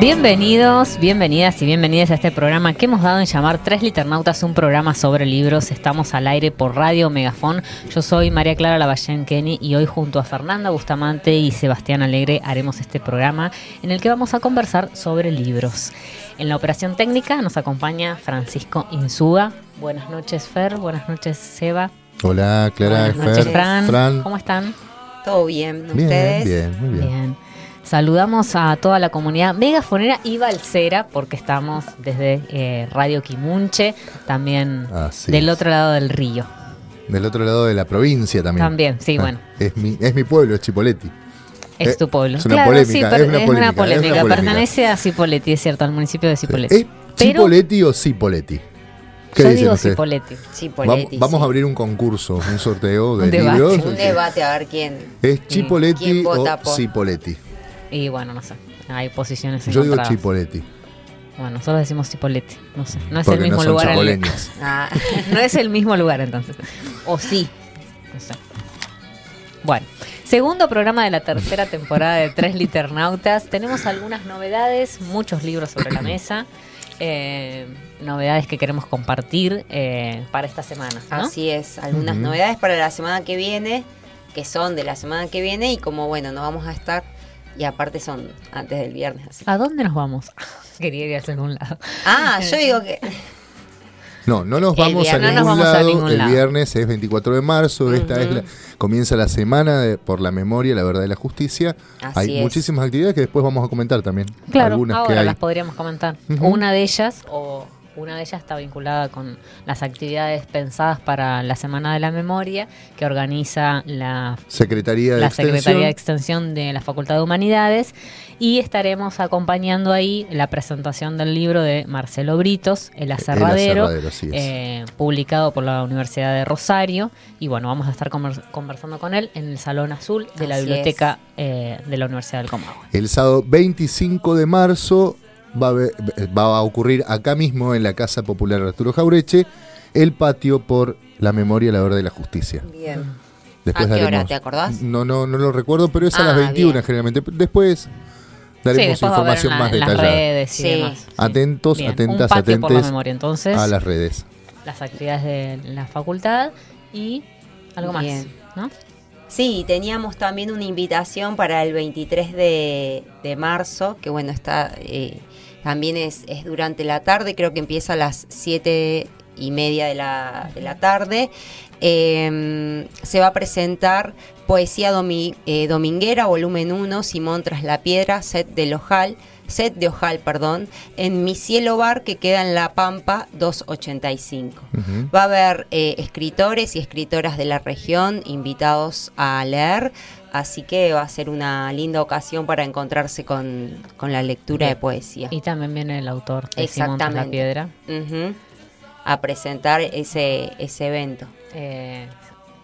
Bienvenidos, bienvenidas y bienvenidas a este programa que hemos dado en llamar Tres Liternautas, un programa sobre libros. Estamos al aire por Radio Megafón. Yo soy María Clara Lavallén Kenny y hoy junto a Fernanda Bustamante y Sebastián Alegre haremos este programa en el que vamos a conversar sobre libros. En la operación técnica nos acompaña Francisco Insúa. Buenas noches Fer, buenas noches Seba. Hola Clara, buenas noches Fer, Fran. Fran. ¿Cómo están? Todo bien, Bien, ¿ustedes? bien, muy bien. Bien. Saludamos a toda la comunidad megafonera y balsera, porque estamos desde eh, Radio Quimunche, también Así del es. otro lado del río. Del otro lado de la provincia también. También, sí, Ah, bueno. Es mi, es mi pueblo, es Chipoleti. Es Eh, tu pueblo. es una claro, polémica, sí, es una es polémica, una es una polémica. polémica. Pertenece a Cipolletti, es cierto, al municipio de Cipolletti. ¿Es o Cipoleti? ¿Qué Yo dicen digo ustedes? Cipolletti. Vamos sí. a abrir un concurso, un sorteo de Un debate. libros. un debate a ver quién. ¿Es Chipoleti ¿Quién o? Cipoleti? Y bueno, no sé. Hay posiciones Yo digo. Chipoleti. Bueno, nosotros decimos Cipolletti. No sé. No es Porque el mismo no son lugar. el-. Ah, no es el mismo lugar entonces. O sí. No sé. Bueno, segundo programa de la tercera temporada de Tres Liternautas. Tenemos algunas novedades, muchos libros sobre la mesa. eh, novedades que queremos compartir eh, para esta semana. ¿no? Así es, algunas novedades para la semana que viene, que son de la semana que viene y como bueno, no vamos a estar y aparte son antes del viernes. Así. ¿A dónde nos vamos? Quería ir hacia algún lado. Ah, yo digo que No, no nos vamos a ningún No nos vamos a lado. el viernes es 24 de marzo. Esta es la- comienza la semana de- por la memoria, la verdad y la justicia. Así hay es. muchísimas actividades que después vamos a comentar también. Claro, Algunas que ahora hay. las podríamos comentar. Una de ellas, o una de ellas está vinculada con las actividades pensadas para la Semana de la Memoria, que organiza la, Secretaría de la Extensión. Secretaría de Extensión de la Facultad de Humanidades. Y estaremos acompañando ahí la presentación del libro de Marcelo Britos, El Aserradero, eh, publicado por la Universidad de Rosario. Y bueno, vamos a estar conver- conversando con él en el Salón Azul de la Biblioteca eh, de la Universidad del Comahue. El sábado 25 de marzo va a, va a ocurrir acá mismo en la Casa Popular Arturo Jaureche el patio por la memoria, la verdad y la justicia. bien. Después ¿A qué hora? daremos- ¿Te acordás? No, no, no lo recuerdo, pero es a Ah, las 21 bien. generalmente. Después daremos Sí, después va a haber información en la- más en las detallada. redes y Sí. demás. Sí. Atentos, Bien, atentas, un patio por la atentes memoria, entonces, a las redes. las actividades de la facultad y algo más, Bien. ¿no? Sí, teníamos también una invitación para el 23 de, marzo, que bueno, está eh, también es, durante la tarde, creo que empieza a las 7 y media de la, de la tarde. Eh, se va a presentar Poesía Domi- eh, Dominguera, volumen 1, Simón tras la piedra, set de Ojal, set de Ojal, perdón, en Mi Cielo Bar, que queda en La Pampa 285. Ujú. Va a haber eh, escritores y escritoras de la región invitados a leer, así que va a ser una linda ocasión para encontrarse con, con la lectura Bien. de poesía. Y también viene el autor de Simón la piedra. A presentar ese, ese evento. eh,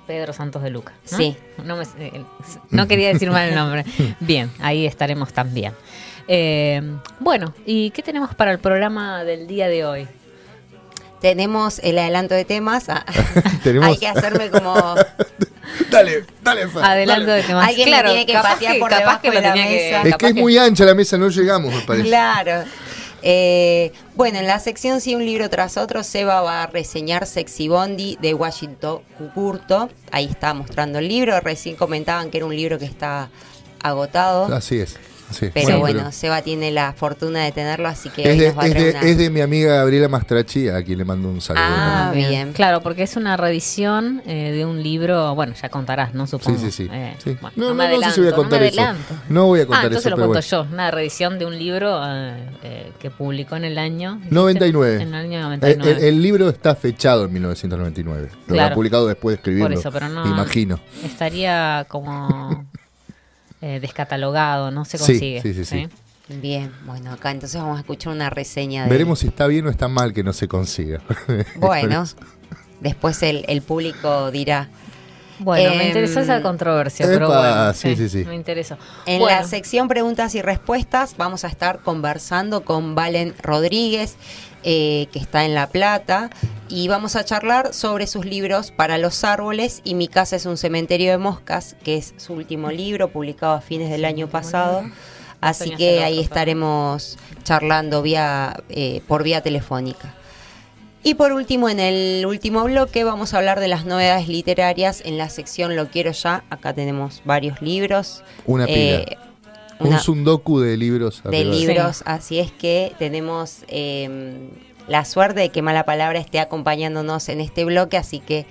Pedro Santos de Luca. ¿no? Sí. No, me- eh, no quería decir mal el nombre. Bien, ahí estaremos también. Eh, bueno, ¿y qué tenemos para el programa del día de hoy? Tenemos el adelanto de temas. Ah, Tenemos- Hay que hacerme como... dale, dale, Fa, Adelanto dale. de temas. Alguien le tiene que patear por capaz debajo que de la tenía que- mesa. Es que es muy ancha la mesa, no llegamos, me parece. Claro. Eh, bueno, en la sección Sí, un libro tras otro, Seba va a reseñar Sexy Bondi de Washington Cucurto. Ahí está mostrando el libro. Recién comentaban que era un libro que está agotado. Así es. Pero bueno, pero Seba tiene la fortuna de tenerlo, así que es, de, nos va a es, de, una- es de mi amiga Gabriela Mastrachi, a quien le mando un saludo. Ah, bien. Claro, porque es una reedición eh, de un libro, bueno, ya contarás, ¿no? Supongo. sí, sí. Eh, sí. bueno, no, no, me no sé si voy a adelanto, contar me eso. adelanto. No voy a Ah, contar entonces eso, lo cuento bueno. yo. Una reedición de un libro eh, eh, que publicó en el año... ¿dijiste? 99. En el año El, 99. el- el libro está fechado en 1999. Lo Claro. habrá publicado después de escribirlo. Por eso, pero no... Imagino. Estaría como eh, descatalogado, no se Sí, consigue. sí, sí, sí. Bien, bueno, acá entonces vamos a escuchar una reseña de... Veremos si está bien o está mal que no se consiga. Bueno, después el, el público dirá. Bueno, me Em, interesó esa controversia, pero epa, bueno. sí, sí, sí. Me interesó. En Bueno, la sección preguntas y respuestas vamos a estar conversando con Valen Rodríguez, eh, que está en La Plata, y vamos a charlar sobre sus libros Para los árboles y Mi casa es un cementerio de moscas, que es su último libro, publicado a fines del año pasado. Así que ahí estaremos charlando vía, eh, por vía telefónica. Y por último, en el último bloque vamos a hablar de las novedades literarias en la sección Lo quiero ya. Acá tenemos varios libros. Una pila. Eh, Un una- sundoku de libros. de libros, así es que tenemos eh, la suerte de que Mala Palabra esté acompañándonos en este bloque, así que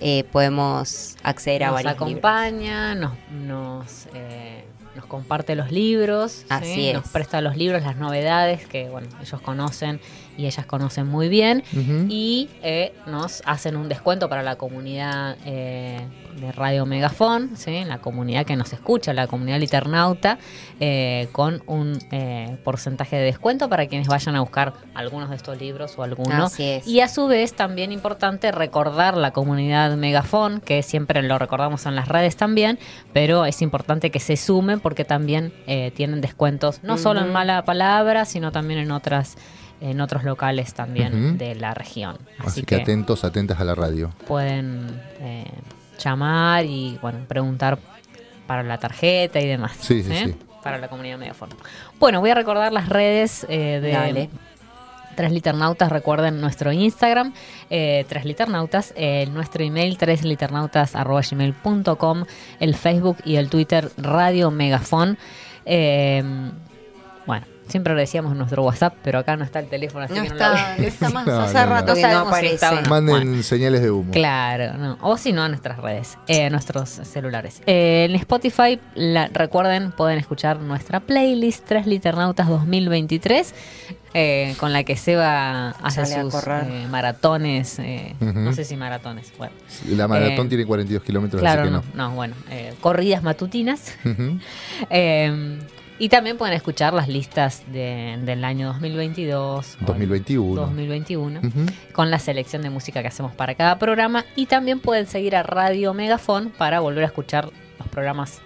eh, podemos acceder a varios libros. acompaña, nos, nos, eh, nos comparte los libros, ¿sí? Así nos presta los libros, las novedades que bueno ellos conocen y ellas conocen muy bien y eh, nos hacen un descuento para la comunidad eh, de Radio Megafón, ¿sí? la comunidad que nos escucha, la comunidad liternauta, eh, con un eh, porcentaje de descuento para quienes vayan a buscar algunos de estos libros o alguno. Así es. Y a su vez también importante recordar la comunidad Megafón, que siempre lo recordamos en las redes también, pero es importante que se sumen porque también eh, tienen descuentos, no solo en mala palabra, sino también en otras en otros locales también de la región. Así, que, atentos, atentas a la radio. pueden eh, llamar y bueno preguntar para la tarjeta y demás. Sí, sí, ¿eh? sí. Para la comunidad Megafón. Bueno, voy a recordar las redes eh, de Dale. Tres Liternautas, recuerden nuestro Instagram, eh, Tres Liternautas, eh, nuestro email, tresliternautas.gmail.com, el Facebook y el Twitter Radio Megafon. Eh, bueno, siempre lo decíamos en nuestro WhatsApp, pero acá no está el teléfono, así No que no está, lo no está más, No, hace no, rato No que no sabemos si aparece. Manden bueno. señales de humo. Claro, no. o si no a nuestras redes, eh, nuestros celulares. Eh, en Spotify, la- recuerden, pueden escuchar nuestra playlist Tres Liternautas 2023, eh, con la que Seba hace Sale a sus correr. eh, maratones, eh, Ujú. no sé si maratones, bueno. La maratón Eh, tiene 42 kilómetros, Claro, así que no, no. no, bueno, eh, corridas matutinas. Ujú. Eh, y también pueden escuchar las listas de- del año 2022. o 2021. 2021 Ujú. con la selección de música que hacemos para cada programa y también pueden seguir a Radio Megafon para volver a escuchar los programas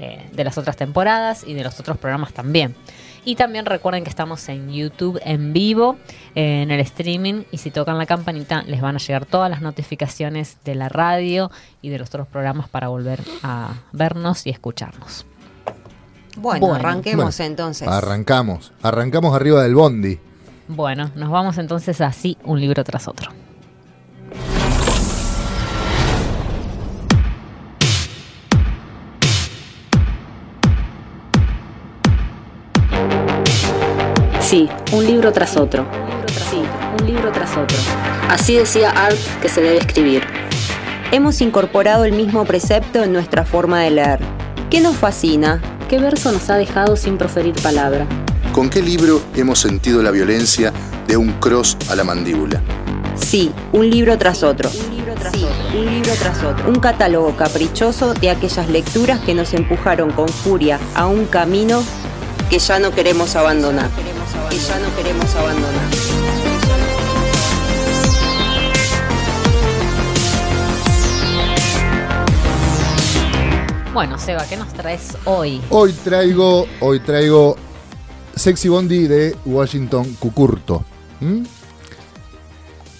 eh, de las otras temporadas y de los otros programas también. Y también recuerden que estamos en YouTube en vivo, eh, en el streaming, y si tocan la campanita les van a llegar todas las notificaciones de la radio y de los otros programas para volver a vernos y escucharnos. Bueno, Bueno. arranquemos Bueno, entonces. Arrancamos. Arrancamos arriba del bondi. Bueno, nos vamos entonces así un libro tras otro. Sí, un libro tras otro. Sí, un libro tras otro. Así decía Art que se debe escribir. Hemos incorporado el mismo precepto en nuestra forma de leer. ¿Qué nos fascina? ¿Qué verso nos ha dejado sin proferir palabra? ¿Con qué libro hemos sentido la violencia de un cross a la mandíbula? Sí, un libro tras otro. Sí, un libro tras otro. Un catálogo caprichoso de aquellas lecturas que nos empujaron con furia a un camino que ya no queremos abandonar. Que ya no queremos abandonar. Bueno, Seba, ¿qué nos traes hoy? Hoy traigo, hoy traigo Sexy Bondi de Washington Cucurto.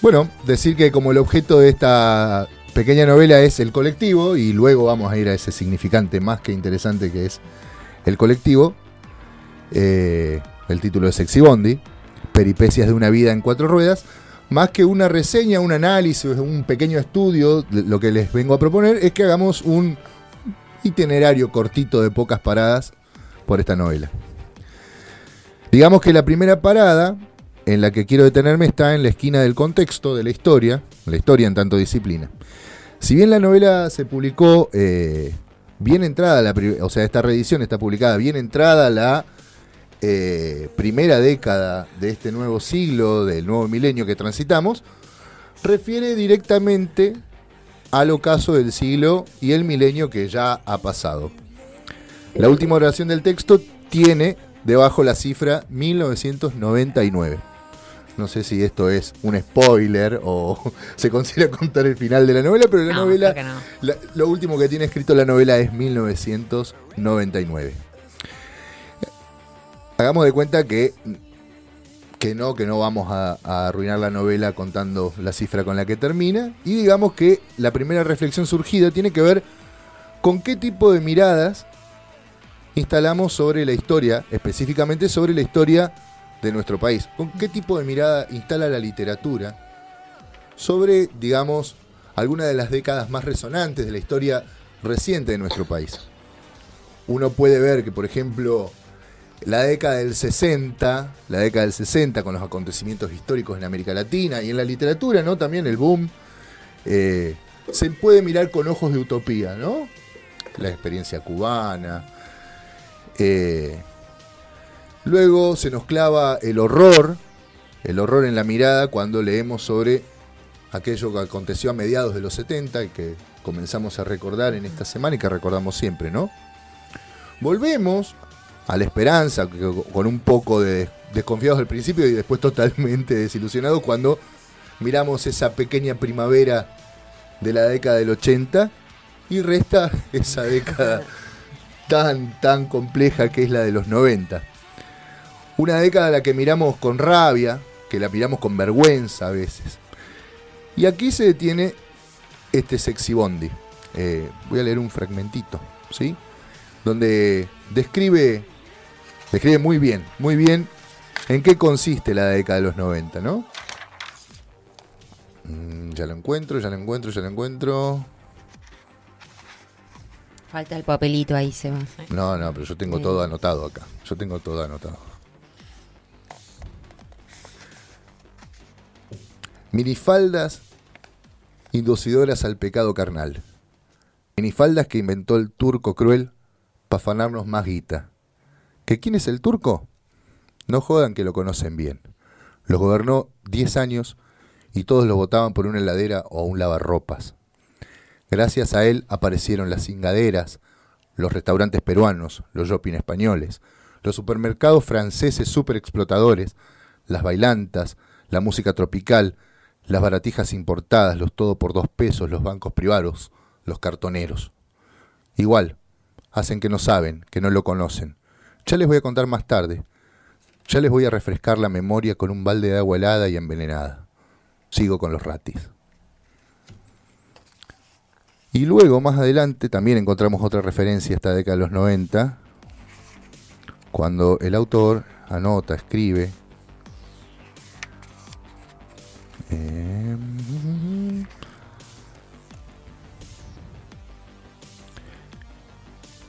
Bueno, decir que como el objeto de esta pequeña novela es El colectivo y luego vamos a ir a ese significante más que interesante que es El colectivo. Eh, el título es Sexy Bondi, Peripecias de una vida en cuatro ruedas. Más que una reseña, un análisis, un pequeño estudio, lo que les vengo a proponer es que hagamos un itinerario cortito de pocas paradas por esta novela. Digamos que la primera parada en la que quiero detenerme está en la esquina del contexto de la historia, la historia en tanto disciplina. Si bien la novela se publicó eh, bien entrada, la, o sea, esta reedición está publicada bien entrada la eh, primera década de este nuevo siglo, del nuevo milenio que transitamos, refiere directamente al ocaso del siglo y el milenio que ya ha pasado. La última oración del texto tiene debajo la cifra 1999. No sé si esto es un spoiler o se considera contar el final de la novela, pero la novela, lo último que tiene escrito la novela es 1999. Hagamos de cuenta que, que no, que no vamos a, arruinar la novela contando la cifra con la que termina. Y digamos que la primera reflexión surgida tiene que ver con qué tipo de miradas instalamos sobre la historia, específicamente sobre la historia de nuestro país. ¿Con qué tipo de mirada instala la literatura sobre, digamos, alguna de las décadas más resonantes de la historia reciente de nuestro país? Uno puede ver que, por ejemplo, la década del 60, la década del 60 con los acontecimientos históricos en América Latina y en la literatura, ¿no? También el boom, eh, se puede mirar con ojos de utopía, ¿no? La experiencia cubana. Eh, Luego se nos clava el horror, el horror en la mirada cuando leemos sobre aquello que aconteció a mediados de los 70 y que comenzamos a recordar en esta semana y que recordamos siempre, ¿no? Volvemos a la esperanza, con un poco de desconfiados al principio y después totalmente desilusionados cuando miramos esa pequeña primavera de la década del 80 y resta esa década tan, tan compleja que es la de los 90. Una década a la que miramos con rabia, que la miramos con vergüenza a veces. Y aquí se detiene este sexy bondi. Eh, voy a leer un fragmentito, ¿sí? Donde describe, describe muy bien, muy bien en qué consiste la década de los 90, ¿no? Mm, ya lo encuentro, ya lo encuentro, ya lo encuentro. Falta el papelito ahí, se va. No, no, pero yo tengo todo anotado acá. Yo tengo todo anotado. Minifaldas inducidoras al pecado carnal. Minifaldas que inventó el turco cruel para afanarnos más guita. ¿Que quién es el turco? No jodan que lo conocen bien. Lo gobernó 10 años y todos lo votaban por una heladera o un lavarropas. Gracias a él aparecieron las cingaderas, los restaurantes peruanos, los shopping españoles, los supermercados franceses super explotadores, las bailantas, la música tropical, las baratijas importadas, los todo por dos pesos, los bancos privados, los cartoneros. Igual, hacen que no saben, que no lo conocen. Ya les voy a contar más tarde. Ya les voy a refrescar la memoria con un balde de agua helada y envenenada. Sigo con los ratis. Y luego, más adelante, también encontramos otra referencia a esta década de los 90, cuando el autor anota, escribe, Em,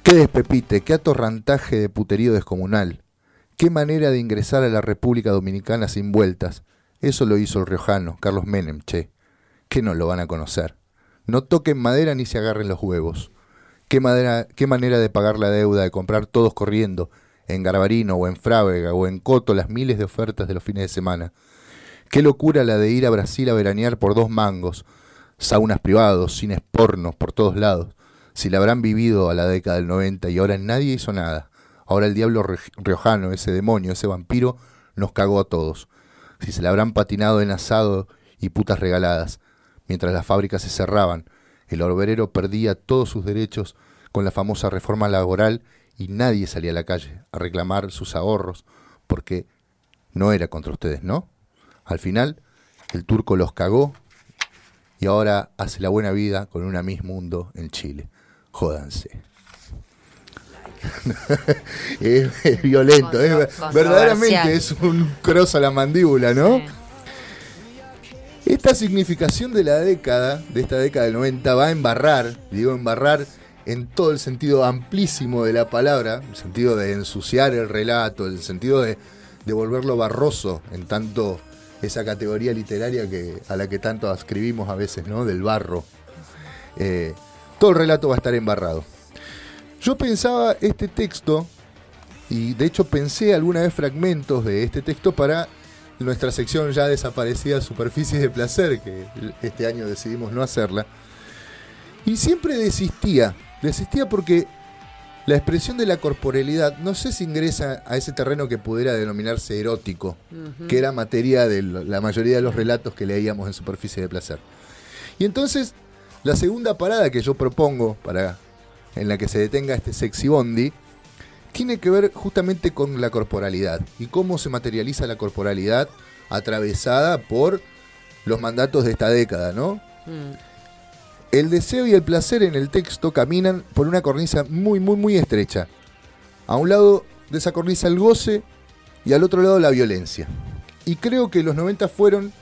qué despepite, qué atorrantaje de puterío descomunal. Qué manera de ingresar a la República Dominicana sin vueltas. Eso lo hizo el riojano, Carlos Menem, che. Que no lo van a conocer. No toquen madera ni se agarren los huevos. Qué, qué manera de pagar la deuda, de comprar todos corriendo, en Garbarino o en Frávega o en Coto las miles de ofertas de los fines de semana. Qué locura la de ir a Brasil a veranear por dos mangos, saunas privados, cines pornos por todos lados. Si la habrán vivido a la década del 90 y ahora nadie hizo nada. Ahora el diablo riojano, ese demonio, ese vampiro, nos cagó a todos. Si se la habrán patinado en asado y putas regaladas. Mientras las fábricas se cerraban, el orberero perdía todos sus derechos con la famosa reforma laboral y nadie salía a la calle a reclamar sus ahorros porque no era contra ustedes, ¿no? Al final, el turco los cagó y ahora hace la buena vida con una Miss Mundo en Chile. Jódanse. es, violento, verdaderamente es un cross a la mandíbula, ¿no? Esta significación de la década, de esta década del 90, va a embarrar, digo embarrar en todo el sentido amplísimo de la palabra, el sentido de ensuciar el relato, el sentido de, de volverlo barroso, en tanto esa categoría literaria que, a la que tanto ascribimos a veces, ¿no? Del barro. Eh, todo el relato va a estar embarrado. Yo pensaba este texto, y de hecho pensé alguna vez fragmentos de este texto para nuestra sección ya desaparecida Superficies de Placer, que este año decidimos no hacerla. Y siempre desistía, desistía porque la expresión de la corporalidad no sé si ingresa a ese terreno que pudiera denominarse erótico, que era materia de la mayoría de los relatos que leíamos en Superficie de Placer. Y entonces, la segunda parada que yo propongo para en la que se detenga este sexy bondi tiene que ver justamente con la corporalidad y cómo se materializa la corporalidad atravesada por los mandatos de esta década, ¿no? Mm. El deseo y el placer en el texto caminan por una cornisa muy, muy, muy estrecha. A un lado de esa cornisa el goce y al otro lado la violencia. Y creo que los 90 fueron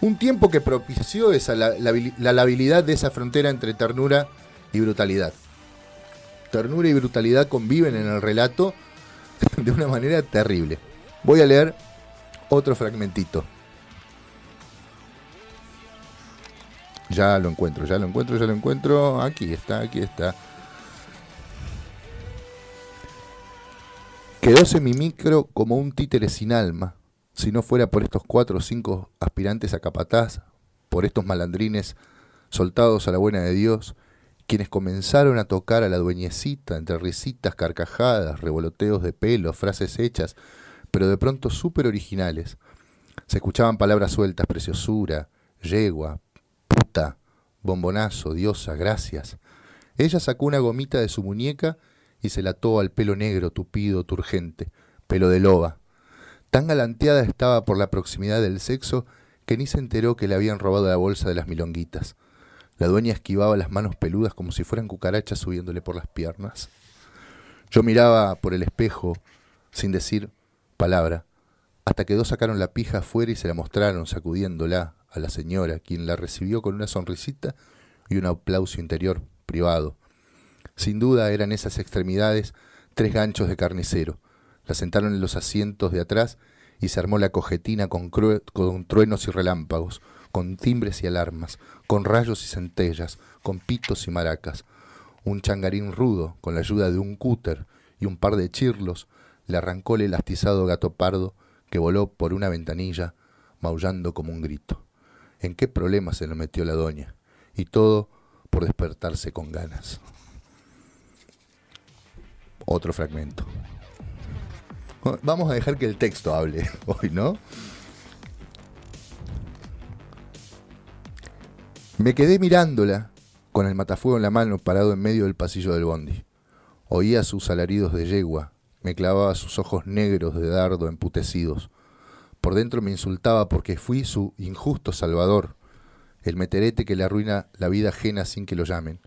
un tiempo que propició esa, la, la labilidad de esa frontera entre ternura y brutalidad ternura y brutalidad conviven en el relato de una manera terrible. Voy a leer otro fragmentito. Ya lo encuentro, ya lo encuentro, ya lo encuentro. Aquí está, aquí está. Quedóse mi micro como un títere sin alma. Si no fuera por estos cuatro o cinco aspirantes a capataz, por estos malandrines soltados a la buena de Dios, quienes comenzaron a tocar a la dueñecita entre risitas, carcajadas, revoloteos de pelo, frases hechas, pero de pronto súper originales. Se escuchaban palabras sueltas, preciosura, yegua, puta, bombonazo, diosa, gracias. Ella sacó una gomita de su muñeca y se la ató al pelo negro, tupido, turgente, pelo de loba. Tan galanteada estaba por la proximidad del sexo que ni se enteró que le habían robado la bolsa de las milonguitas. La dueña esquivaba las manos peludas como si fueran cucarachas subiéndole por las piernas. Yo miraba por el espejo sin decir palabra, hasta que dos sacaron la pija afuera y se la mostraron sacudiéndola a la señora, quien la recibió con una sonrisita y un aplauso interior privado. Sin duda eran esas extremidades tres ganchos de carnicero. La sentaron en los asientos de atrás y se armó la cojetina con, con truenos y relámpagos, con timbres y alarmas, con rayos y centellas, con pitos y maracas. Un changarín rudo, con la ayuda de un cúter y un par de chirlos, le arrancó el elastizado gato pardo que voló por una ventanilla, maullando como un grito. ¿En qué problema se lo metió la doña? Y todo por despertarse con ganas. Otro fragmento. Vamos a dejar que el texto hable hoy, ¿no? Me quedé mirándola, con el matafuego en la mano, parado en medio del pasillo del bondi. Oía sus alaridos de yegua, me clavaba sus ojos negros de dardo emputecidos. Por dentro me insultaba porque fui su injusto salvador, el meterete que le arruina la vida ajena sin que lo llamen.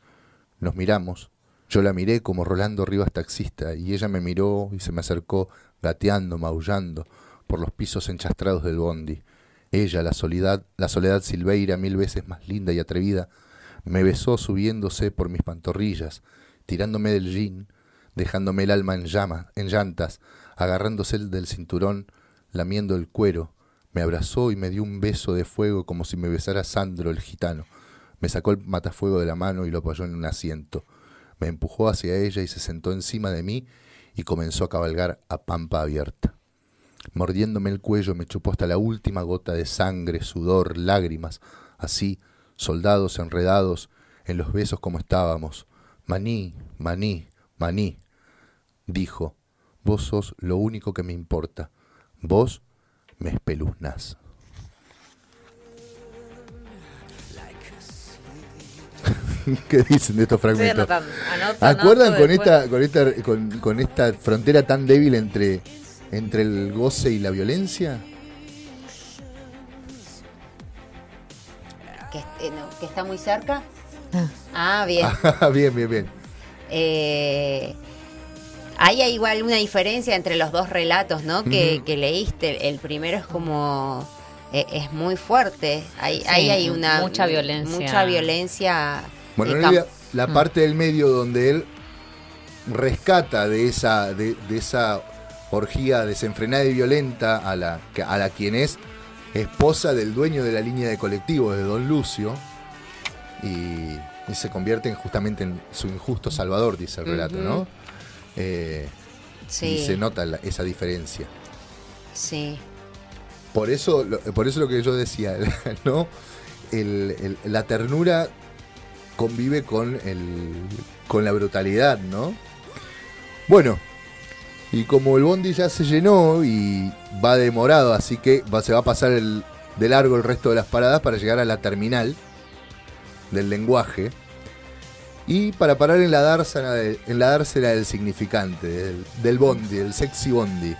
Nos miramos, yo la miré como Rolando Rivas taxista, y ella me miró y se me acercó, gateando, maullando, por los pisos enchastrados del bondi. Ella, la soledad, la soledad silveira, mil veces más linda y atrevida, me besó subiéndose por mis pantorrillas, tirándome del jean, dejándome el alma en llamas, en llantas, agarrándose del cinturón, lamiendo el cuero, me abrazó y me dio un beso de fuego como si me besara Sandro el gitano. Me sacó el matafuego de la mano y lo apoyó en un asiento. Me empujó hacia ella y se sentó encima de mí y comenzó a cabalgar a pampa abierta. Mordiéndome el cuello me chupó hasta la última gota de sangre, sudor, lágrimas, así, soldados enredados en los besos como estábamos. Maní, maní, maní, dijo, vos sos lo único que me importa, vos me espeluznás. ¿Qué dicen de estos fragmentos? ¿Acuerdan con esta, con esta, con esta frontera tan débil entre entre el goce y la violencia? Que, eh, no, que está muy cerca. Ah, bien. bien, bien, bien. Eh, hay igual una diferencia entre los dos relatos, ¿no? Que, que leíste. El primero es como eh, es muy fuerte. Ahí, ahí hay una mucha violencia. Mucha violencia. Bueno, en realidad, la Mm. parte del medio donde él rescata de esa, de, de esa orgía desenfrenada y violenta a la, a la quien es esposa del dueño de la línea de colectivos, de Don Lucio, y, y se convierte en, justamente en su injusto salvador, dice el relato. ¿no? Eh, sí, Y se nota la- esa diferencia. sí. Por eso, lo- por eso lo que yo decía, ¿no? El- el- la ternura convive con, el, con la brutalidad, ¿no? Bueno, y como el bondi ya se llenó y va demorado, así que va- se va a pasar el- de largo el resto de las paradas para llegar a la terminal del lenguaje. Y para parar en la dársena, en la dársena del significante, del, del bondi, del sexy bondi.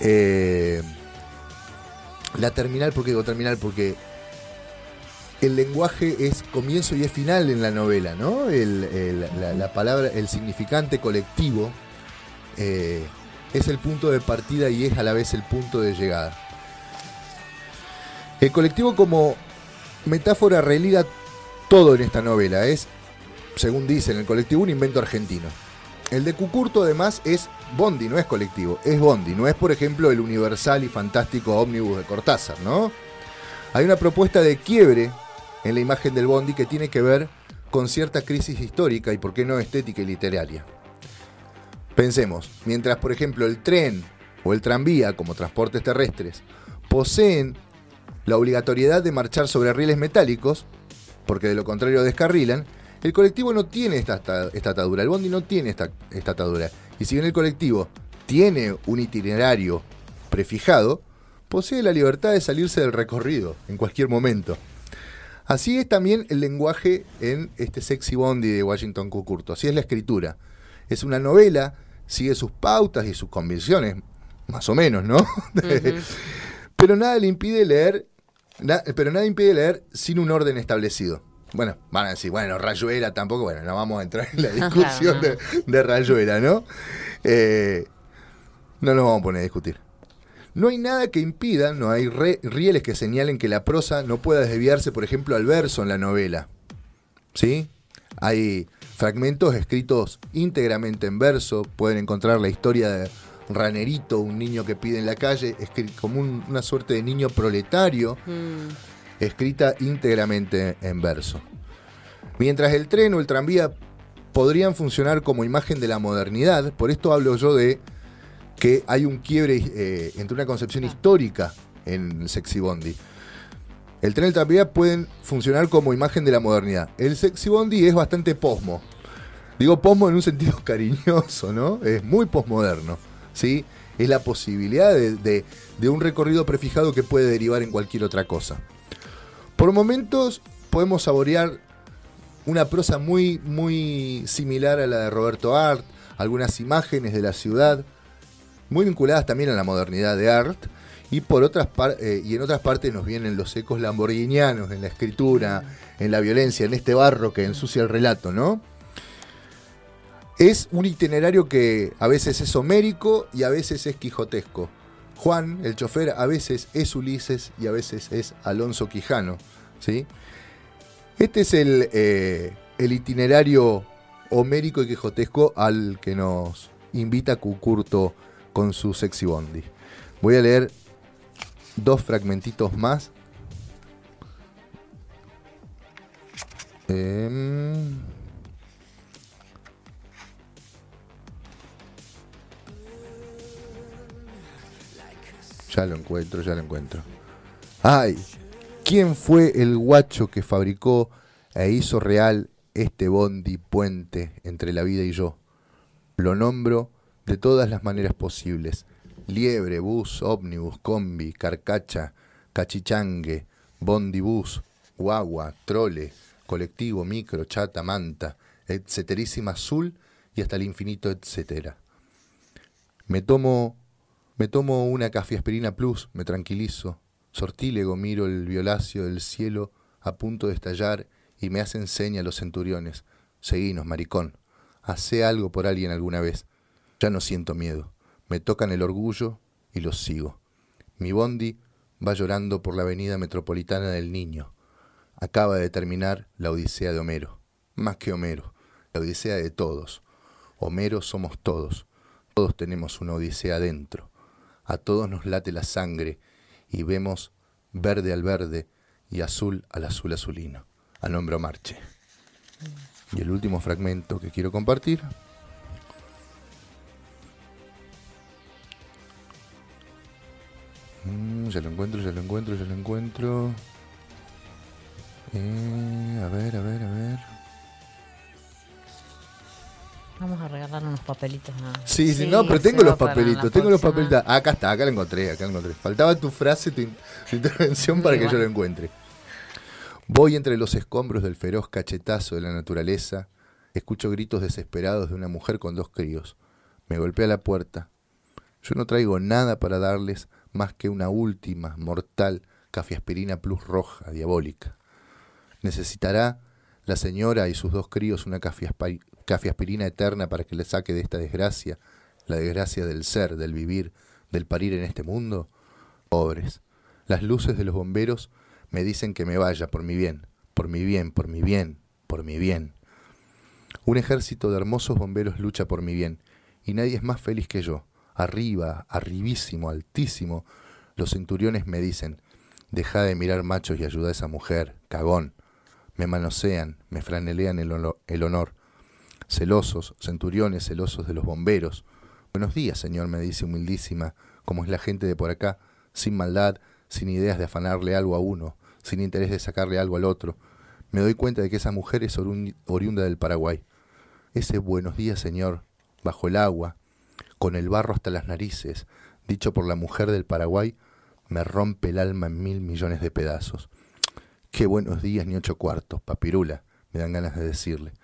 Eh, la terminal, ¿por qué digo terminal? Porque el lenguaje es comienzo y es final en la novela, ¿no? La palabra, el significante colectivo eh, es el punto de partida y es a la vez el punto de llegada. El colectivo como metáfora relida todo en esta novela. Es, según dicen, el colectivo un invento argentino. El de Cucurto además es Bondi, no es colectivo, es Bondi, no es por ejemplo el universal y fantástico ómnibus de Cortázar, ¿no? Hay una propuesta de quiebre en la imagen del Bondi que tiene que ver con cierta crisis histórica y por qué no estética y literaria. Pensemos, mientras por ejemplo el tren o el tranvía como transportes terrestres poseen la obligatoriedad de marchar sobre rieles metálicos, porque de lo contrario descarrilan, el colectivo no tiene esta, esta- atadura, el bondi no tiene esta, esta atadura. Y si bien el colectivo tiene un itinerario prefijado, posee la libertad de salirse del recorrido en cualquier momento. Así es también el lenguaje en este sexy bondi de Washington Cucurto, así es la escritura. Es una novela, sigue sus pautas y sus convicciones, más o menos, ¿no? pero nada le impide leer, na- pero nada impide leer sin un orden establecido. Bueno, van a decir, bueno, Rayuela tampoco, bueno, no vamos a entrar en la discusión Claro, de, de Rayuela, ¿no? Eh, no nos vamos a poner a discutir. No hay nada que impida, no hay re- rieles que señalen que la prosa no pueda desviarse, por ejemplo, al verso en la novela. ¿Sí? Hay fragmentos escritos íntegramente en verso, pueden encontrar la historia de Ranerito, un niño que pide en la calle, como un- una suerte de niño proletario, Mm, escrita íntegramente en verso. Mientras el tren o el tranvía podrían funcionar como imagen de la modernidad, por esto hablo yo de que hay un quiebre eh, entre una concepción histórica en Sexy Bondi. El tren y el tranvía pueden funcionar como imagen de la modernidad. El Sexy Bondi es bastante posmo. Digo posmo en un sentido cariñoso, ¿no? Es muy posmoderno, ¿sí? Es la posibilidad de, de- de un recorrido prefijado que puede derivar en cualquier otra cosa. Por momentos podemos saborear una prosa muy, muy similar a la de Roberto Art, algunas imágenes de la ciudad, muy vinculadas también a la modernidad de Art, y por otras par- eh, y en otras partes nos vienen los ecos lamborghinianos en la escritura, en la violencia, en este barro que ensucia el relato, ¿no? Es un itinerario que a veces es homérico y a veces es quijotesco. Juan, el chofer, a veces es Ulises y a veces es Alonso Quijano. ¿sí? Este es el, eh, el itinerario homérico y quijotesco al que nos invita Cucurto con su sexy bondi. Voy a leer dos fragmentitos más. Em, Ya lo encuentro, ya lo encuentro. Ay, ¿quién fue el guacho que fabricó e hizo real este bondi puente entre la vida y yo? Lo nombro de todas las maneras posibles. Liebre, bus, ómnibus, combi, carcacha, cachichangue, bondi bus, guagua, trole, colectivo, micro, chata, manta, etceterísima azul y hasta el infinito etcétera. Me tomo me tomo una café aspirina plus, me tranquilizo. Sortílego miro el violáceo del cielo a punto de estallar y me hacen seña los centuriones. Seguinos, maricón. Hacé algo por alguien alguna vez. Ya no siento miedo. Me tocan el orgullo y los sigo. Mi bondi va llorando por la avenida metropolitana del Niño. Acaba de terminar la Odisea de Homero. Más que Homero, la Odisea de todos. Homero somos todos. Todos tenemos una Odisea dentro. A todos nos late la sangre y vemos verde al verde y azul al azul azulino. A nombre Marche. Y el último fragmento que quiero compartir. Mm, ya lo encuentro, ya lo encuentro, ya lo encuentro. Eh, a ver, a ver, a ver. Vamos a regalar unos papelitos nada. Sí, sí, Sí, no, pero tengo los papelitos, tengo los papelitos. Ah, acá está, acá lo encontré, acá lo encontré. Faltaba tu frase, tu, in- tu intervención para que yo lo encuentre. Voy entre los escombros del feroz cachetazo de la naturaleza, escucho gritos desesperados de una mujer con dos críos. Me golpea la puerta. Yo no traigo nada para darles más que una última, mortal cafiaspirina plus roja, diabólica. Necesitará la señora y sus dos críos una cafiaspirina eterna para que le saque de esta desgracia, la desgracia del ser, del vivir, del parir en este mundo. Pobres. Las luces de los bomberos me dicen que me vaya por mi bien, por mi bien, por mi bien, por mi bien. Un ejército de hermosos bomberos lucha por mi bien, y nadie es más feliz que yo. Arriba, arribísimo, altísimo, los centuriones me dicen, deja de mirar machos y ayuda a esa mujer, cagón. Me manosean, me franelean el, honor- el honor. Celosos, centuriones celosos de los bomberos. Buenos días, señor, me dice humildísima, como es la gente de por acá, sin maldad, sin ideas de afanarle algo a uno, sin interés de sacarle algo al otro. Me doy cuenta de que esa mujer es oriunda del Paraguay. Ese buenos días, señor, bajo el agua, con el barro hasta las narices, dicho por la mujer del Paraguay, me rompe el alma en mil millones de pedazos. Qué buenos días ni ocho cuartos, papirula, me dan ganas de decirle.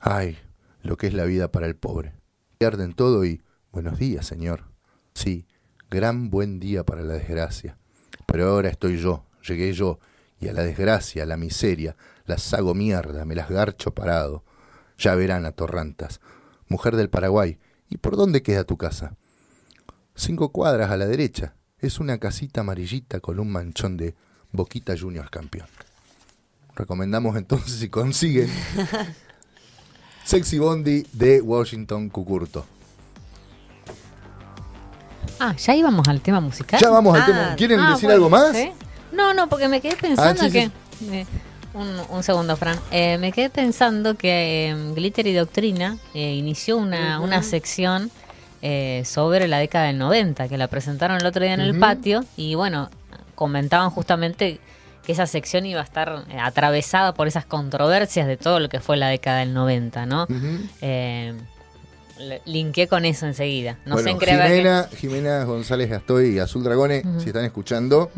Ay, lo que es la vida para el pobre. Pierden todo y buenos días, señor. Sí, gran buen día para la desgracia. Pero ahora estoy yo, llegué yo, y a la desgracia, a la miseria, las hago mierda, me las garcho parado. Ya verán, atorrantas. Mujer del Paraguay, ¿y por dónde queda tu casa? Cinco cuadras a la derecha. Es una casita amarillita con un manchón de Boquita Juniors campeón. Recomendamos entonces si consiguen Sexy Bondi de Washington Cucurto. Ah, ya íbamos al tema musical. Ya vamos al Ah, tema. ¿Quieren Ah, decir bueno, algo más? ¿sí? No, no, porque me quedé pensando Ah, sí, que. eh, un, un segundo, Fran. Eh, me quedé pensando que eh, Glitter y Doctrina eh, inició una, una sección eh, sobre la década del 90, que la presentaron el otro día en el patio. Y bueno, comentaban justamente que esa sección iba a estar eh, atravesada por esas controversias de todo lo que fue la década del 90, ¿no? Linké con eso enseguida. No sé bueno, en qué ver que- Jimena, Jimena González Gastoy y Azul Dragone, Ujú. si están escuchando,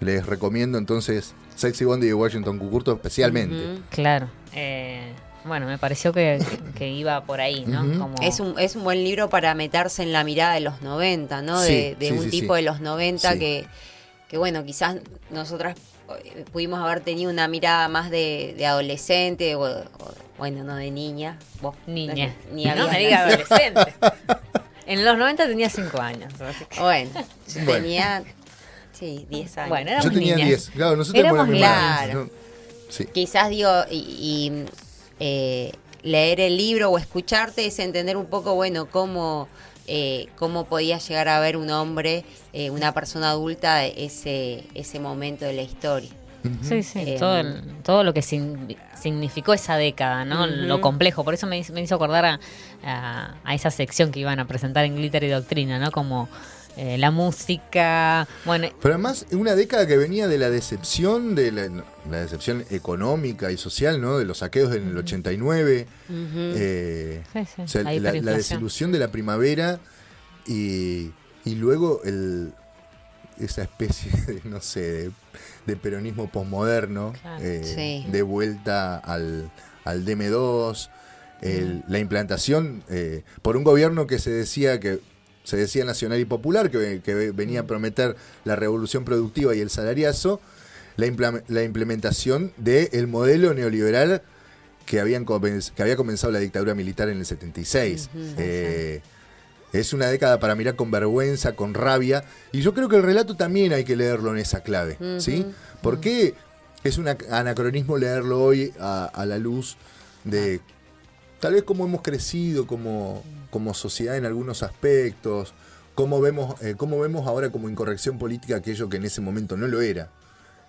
les recomiendo entonces Sexy Bondi de Washington Cucurto especialmente. Claro. eh, bueno, me pareció que, que- iba por ahí, ¿no? Como- Es un, es un buen libro para meterse en la mirada de los 90, ¿no? Sí, de de sí, un sí, tipo sí. de los 90 Sí. que, que, bueno, quizás nosotras eh, pudimos haber tenido una mirada más de, de adolescente o, o, bueno, no de niña. Vos, Niña. Ni no me diga adolescente. En los 90 tenía 5 años. así que- Bueno, yo Bueno. tenía, sí, 10 años. Bueno, éramos Yo tenía niñas. 10. Claro, nosotros Éramos la. No, Sí. quizás digo, y, y, eh, leer el libro o escucharte es entender un poco, bueno, cómo, eh, cómo podía llegar a ver un hombre, eh, una persona adulta, ese, ese momento de la historia. Sí, sí, Eh, todo, el- todo lo que sin- significó esa década, ¿no? Lo complejo. Por eso me, hizo- me hizo acordar a, a- a esa sección que iban a presentar en Glitter y Doctrina, ¿no? Como eh, la música. Bueno, Pero además, una década que venía de la decepción, de la, la decepción económica y social, ¿no? De los saqueos en el 89. eh, Sí, sí, o sea, la la, desilusión de la primavera y, y luego el, esa especie de, no sé, de, de peronismo posmoderno, Claro. eh, Sí. de vuelta al, al DM2, el- la implantación eh, por un gobierno que se decía que se decía nacional y popular, que, que venía a prometer la revolución productiva y el salariazo, la, implementación del modelo neoliberal que, habían comen- que había comenzado la dictadura militar en el 76. Eh, es una década para mirar con vergüenza, con rabia, y yo creo que el relato también hay que leerlo en esa clave, ¿sí? Porque es un ac- anacronismo leerlo hoy a, a la luz de tal vez cómo hemos crecido como, como sociedad en algunos aspectos, cómo vemos, eh, cómo vemos ahora como incorrección política aquello que en ese momento no lo era.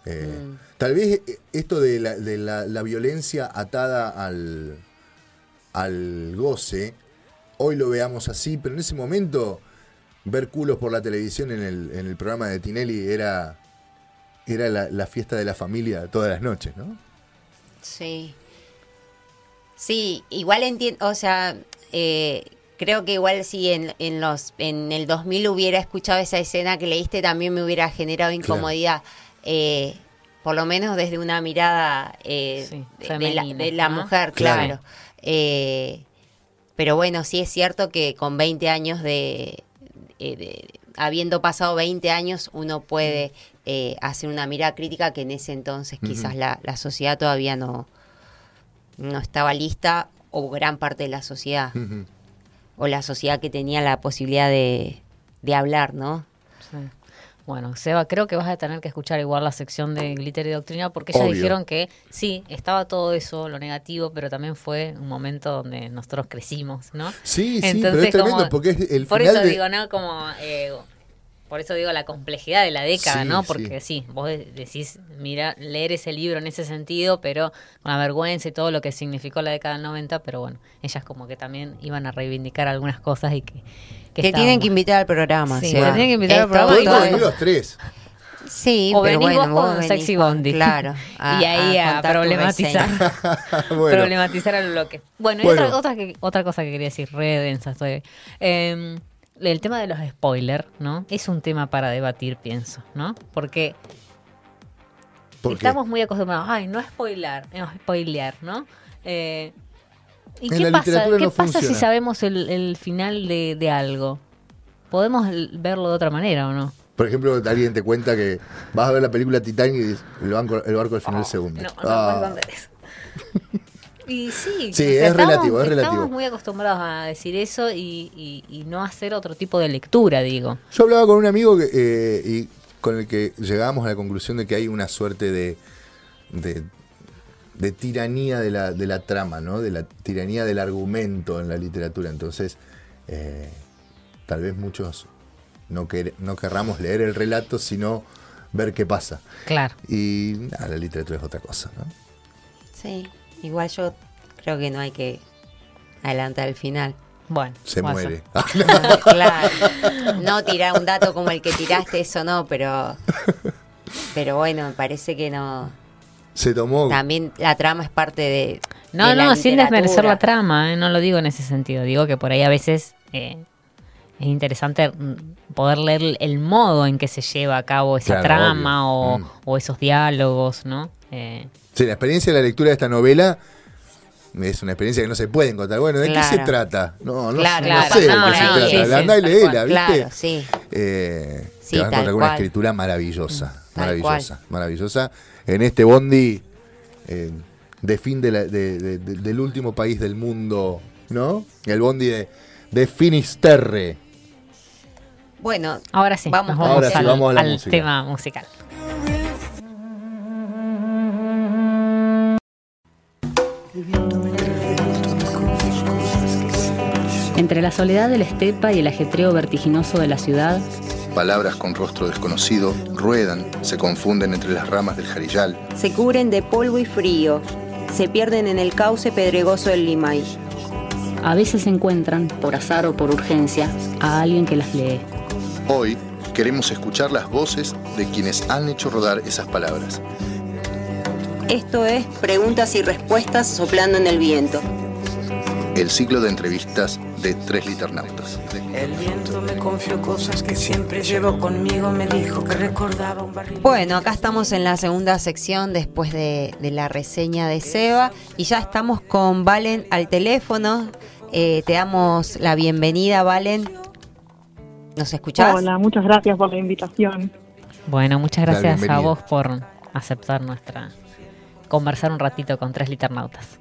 Eh, Tal vez eh, esto de, la, de la- la violencia atada al, al goce, hoy lo veamos así, pero en ese momento ver culos por la televisión en el, en el programa de Tinelli era, era la, la fiesta de la familia todas las noches, ¿no? Sí. Sí, igual entiendo, o sea, eh, creo que igual si en, en los en el 2000 hubiera escuchado esa escena que leíste también me hubiera generado incomodidad. Eh, por lo menos desde una mirada eh, Sí, de, de la, femenina, de la ¿no? mujer, Claro. claro. Eh, pero bueno, sí es cierto que con 20 años de, eh, de- habiendo pasado 20 años, uno puede eh, hacer una mirada crítica que en ese entonces quizás la, la sociedad todavía no, no estaba lista, o gran parte de la sociedad. O la sociedad que tenía la posibilidad de, de hablar, ¿no? Sí. Bueno, Seba, creo que vas a tener que escuchar igual la sección de Glitter y Doctrina porque ellos dijeron que sí, estaba todo eso, lo negativo, pero también fue un momento donde nosotros crecimos, ¿no? Sí, sí, pero es tremendo como- porque es el Por final eso de- digo, ¿no? Como... eh, por eso digo la complejidad de la década, Sí, ¿no? Porque sí. vos de- decís, mira, leer ese libro en ese sentido, pero con la vergüenza y todo lo que significó la década del 90, pero bueno, ellas como que también iban a reivindicar algunas cosas y que... Que, tienen que invitar al programa. Sí, que tienen que invitar al programa los tres. Sí, O pero venís bueno, vos con venís Sexy con- Bondi. Claro. y ahí a, tu problematizar. bueno, problematizar al bloque. Bueno, y otra, otra, que, otra cosa que quería decir, re densa estoy. Eh, el tema de los spoilers, ¿no? Es un tema para debatir, pienso, ¿no? Porque estamos muy acostumbrados, ay, no spoiler, no spoilear, ¿no? Eh, ¿Y En qué pasa, qué no pasa si sabemos el, el final de, de algo? ¿Podemos verlo de otra manera o no? Por ejemplo, alguien te cuenta que vas a ver la película Titanic y el, banco- el barco al final se hunde. No, no Ah. eso. Y sí, Sí, o sea, es relativo, es relativo. Estamos muy acostumbrados a decir eso y, y- y no hacer otro tipo de lectura, digo. Yo hablaba con un amigo que, eh, y con el que llegábamos a la conclusión de que hay una suerte de, de, de tiranía de la, de la trama, ¿no? De la tiranía del argumento en la literatura. Entonces, eh, tal vez muchos no, quer- no querramos leer el relato, sino ver qué pasa. Claro. Y nada, la literatura es otra cosa, ¿no? Sí, igual yo creo que no hay que adelantar el final. Bueno. Se muere. claro. No tirar un dato como el que tiraste, eso no, pero. Pero bueno, me parece que no. Se tomó. También la trama es parte de. No, de la no, sin desmerecer la trama, ¿eh? no lo digo en ese sentido. Digo que por ahí a veces eh, es interesante poder leer el- modo en que se lleva a cabo esa Claro, trama o. Mm. o esos diálogos, ¿no? Eh, Sí, la experiencia de la lectura de esta novela es una experiencia que no se puede encontrar. Bueno, ¿de qué se trata? No, no, Claro, no claro, sé de no, qué se no, trata. sí, sí, Andá y cual. ¿viste? Claro, sí. Eh, Sí, te vas a encontrar con una escritura maravillosa. Tal maravillosa, maravillosa. En este bondi eh, de fin de la- de- de- de- del último país del mundo, ¿no? El bondi de, de Finisterre. Bueno, ahora sí, Vamos vamos, Ahora sí, al, vamos a la al música. tema musical. Entre la soledad de la estepa y el ajetreo vertiginoso de la ciudad, Palabras con rostro desconocido ruedan, se confunden entre las ramas del jarillal. se cubren de polvo y frío. Se pierden en el cauce pedregoso del Limay. a veces encuentran, por azar o por urgencia, a alguien que las lee. Hoy queremos escuchar las voces de quienes han hecho rodar esas palabras. Esto es Preguntas y Respuestas soplando en el viento. El ciclo de entrevistas de tres liternautas. El viento me confió cosas que siempre llevo conmigo, me dijo que recordaba un barril. Bueno, acá estamos en la segunda sección después de, de la reseña de Seba y ya estamos con Valen al teléfono. Eh, te damos la bienvenida, Valen. ¿Nos escuchás? Hola, muchas gracias por la invitación. Bueno, muchas gracias a vos por, aceptar nuestra conversar un ratito con tres liternautas.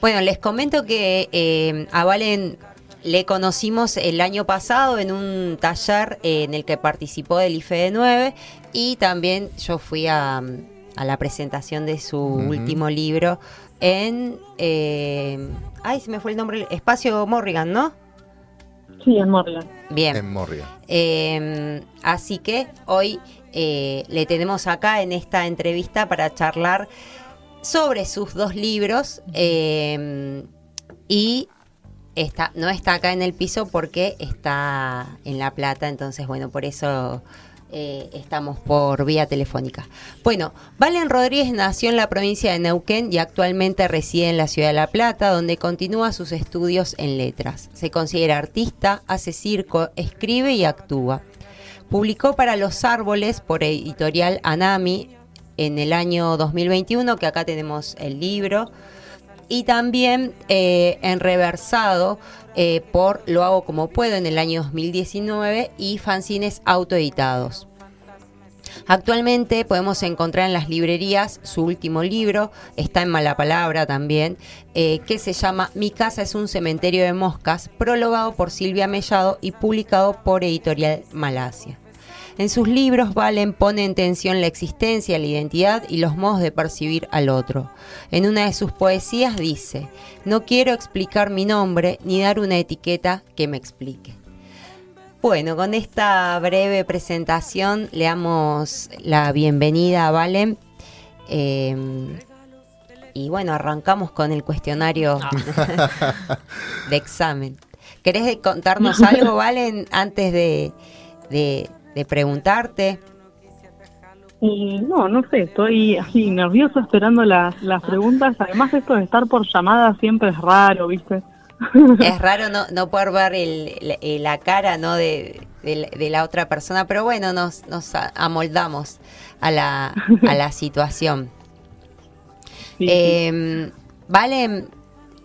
Bueno, les comento que eh, a Valen le conocimos el año pasado en un taller eh, en el que participó del IFE 9 y también yo fui a, a la presentación de su último libro en... eh, ay, se me fue el nombre. Espacio Morrigan, ¿no? Sí, en Morgan. Bien. En Morria. Eh, así que hoy eh, le tenemos acá en esta entrevista para charlar sobre sus dos libros eh, y no está acá en el piso porque está en La Plata, entonces bueno, por eso eh, estamos por vía telefónica. Bueno, Valen Rodríguez nació en la provincia de Neuquén y actualmente reside en la ciudad de La Plata, donde continúa sus estudios en letras. Se considera artista, hace circo, escribe y actúa. Publicó para Los Árboles por editorial Anami en el año 2021, que acá tenemos el libro, y también eh, en Reversado eh, por Lo hago como puedo en el año 2019 y fanzines autoeditados. Actualmente podemos encontrar en las librerías su último libro, está en mala palabra también, eh, que se llama Mi casa es un cementerio de moscas, prologado por Silvia Mellado y publicado por Editorial Malasia. En sus libros, Valen pone en tensión la existencia, la identidad y los modos de percibir al otro. En una de sus poesías dice, no quiero explicar mi nombre ni dar una etiqueta que me explique. Bueno, con esta breve presentación le damos la bienvenida a Valen. Eh, y bueno, arrancamos con el cuestionario de examen. ¿Querés contarnos algo, Valen, antes de, de- de preguntarte? Y no, no sé, estoy así nerviosa esperando las, las preguntas. Además, esto de estar por llamada siempre es raro, ¿viste? Es raro no, no poder ver el- la- eh, la cara ¿no? de, de la- de la otra persona, pero bueno, nos, nos amoldamos a la, a la situación. Sí, sí. Eh, vale,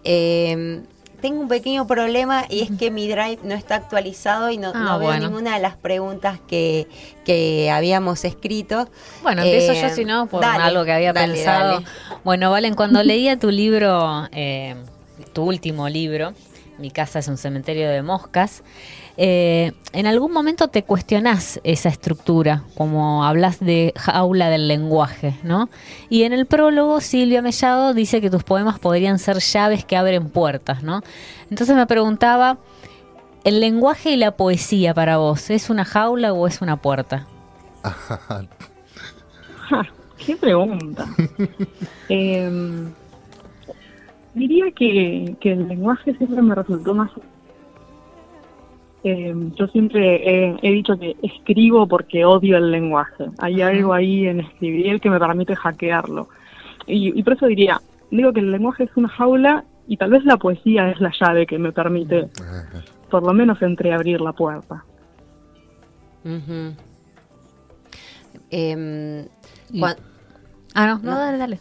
eh, tengo un pequeño problema y es que mi drive no está actualizado y no, Ah, no veo bueno. ninguna de las preguntas que, que habíamos escrito. Bueno, empiezo Eh, yo, si no, por dale, algo que había dale, pensado. dale. Bueno, Valen, cuando leía tu libro, eh, tu último libro, Mi casa es un cementerio de moscas, eh, en algún momento te cuestionás esa estructura, como hablas de jaula del lenguaje, ¿no? Y en el prólogo, Silvia Mellado dice que tus poemas podrían ser llaves que abren puertas, ¿no? Entonces me preguntaba, ¿el lenguaje y la poesía para vos es una jaula o es una puerta? ¡Qué pregunta! Em, diría que, que el lenguaje siempre me resultó más... Em, yo siempre he, he dicho que escribo porque odio el lenguaje. Hay algo ahí en escribir que me permite hackearlo. Y, y por eso diría, digo que el lenguaje es una jaula y tal vez la poesía es la llave que me permite, por lo menos, entreabrir la puerta. Cuan- Ah, no, no, No. dale, dale.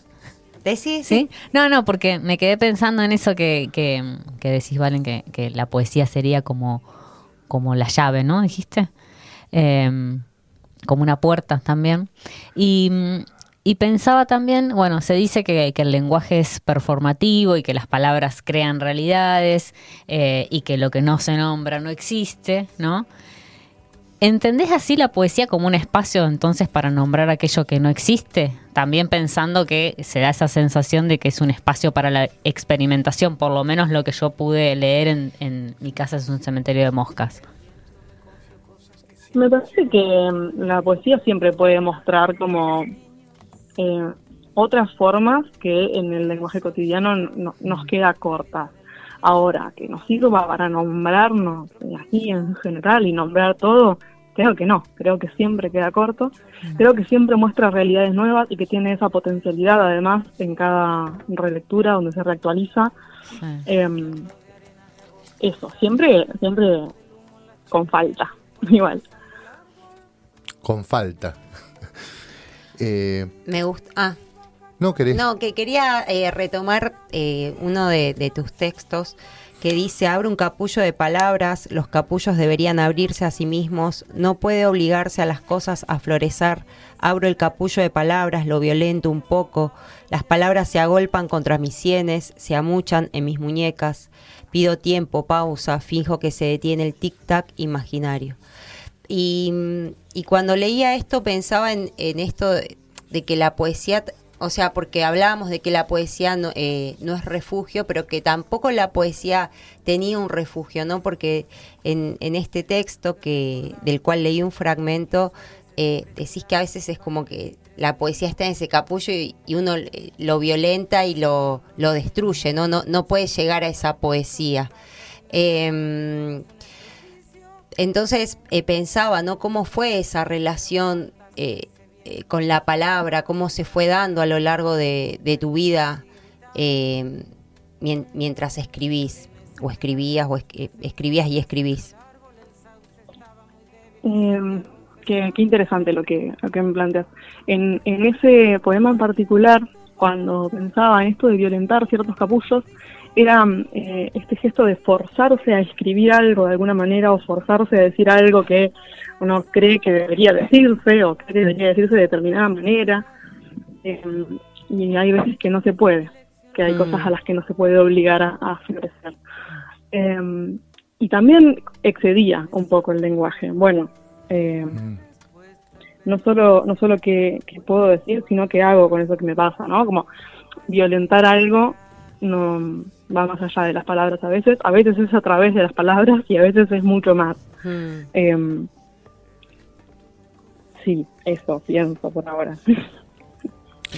¿Decí? ¿Sí? No, no, porque me quedé pensando en eso que, que, que decís, Valen, que, que la poesía sería como, como la llave, ¿no? Dijiste. Eh, como una puerta también. Y, y pensaba también, bueno, se dice que, que el lenguaje es performativo y que las palabras crean realidades eh, y que lo que no se nombra no existe, ¿no? ¿Entendés así la poesía como un espacio entonces para nombrar aquello que no existe? También pensando que se da esa sensación de que es un espacio para la experimentación, por lo menos lo que yo pude leer en, en Mi casa es un cementerio de moscas. Me parece que mm, la poesía siempre puede mostrar como eh, otras formas que en el lenguaje cotidiano no- nos queda corta. Ahora, que nos sirva para nombrarnos así en general y nombrar todo, creo que no, creo que siempre queda corto. Creo que siempre muestra realidades nuevas y que tiene esa potencialidad además en cada relectura donde se reactualiza. Sí. Em, eso, siempre, siempre con falta, igual. Con falta. Eh, Me gusta. Ah, No, querés. No, que quería eh, retomar eh, uno de, tus textos que dice, abre un capullo de palabras, los capullos deberían abrirse a sí mismos, no puede obligarse a las cosas a florecer, abro el capullo de palabras, lo violento un poco, las palabras se agolpan contra mis sienes, se amuchan en mis muñecas, pido tiempo, pausa, fijo que se detiene el tic-tac imaginario. Y, y cuando leía esto pensaba en, en esto de que la poesía o sea, porque hablábamos de que la poesía no, eh, no, es refugio, pero que tampoco la poesía tenía un refugio, ¿no? Porque en, este texto que del cual leí un fragmento, eh, decís que a veces es como que la poesía está en ese capullo y, uno lo violenta y lo, lo, destruye, ¿no? ¿no? No puede llegar a esa poesía. Eh, entonces eh, pensaba, ¿no? ¿Cómo fue esa relación? Eh, eh, con la palabra, cómo se fue dando a lo largo de, tu vida eh, mien mientras escribís, o escribías, o es escribías y escribís. Eh, qué, qué, interesante lo que, lo que me planteas. En, en ese poema en particular, cuando pensaba en esto de violentar ciertos capullos, era eh, este gesto de forzarse a escribir algo de alguna manera o forzarse a decir algo que uno cree que debería decirse o cree que debería decirse de determinada manera. Eh, y hay veces que no se puede, que hay mm. cosas a las que no se puede obligar a, a florecer. Eh, y también excedía un poco el lenguaje. Bueno, mm. no solo no solo que, que puedo decir, sino que hago con eso que me pasa, ¿no? Como violentar algo no va más allá de las palabras a veces, a veces es a través de las palabras y a veces es mucho más. Mm. Eh, sí, eso pienso por ahora.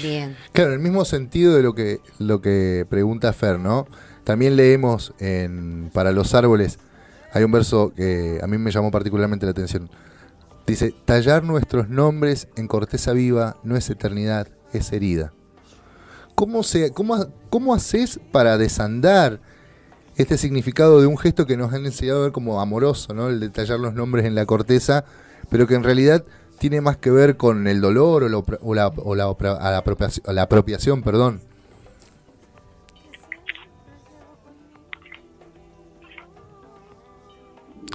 Bien. Claro, en el mismo sentido de lo que lo que pregunta Fer, ¿no? También leemos en Para los árboles, hay un verso que a mí me llamó particularmente la atención. Dice, tallar nuestros nombres en corteza viva no es eternidad, es herida. ¿Cómo, se, cómo, ¿Cómo haces para desandar este significado de un gesto que nos han enseñado a ver como amoroso, ¿no? El de tallar los nombres en la corteza, pero que en realidad tiene más que ver con el dolor o, lo, o, la, o la, la, apropiación, la apropiación, perdón.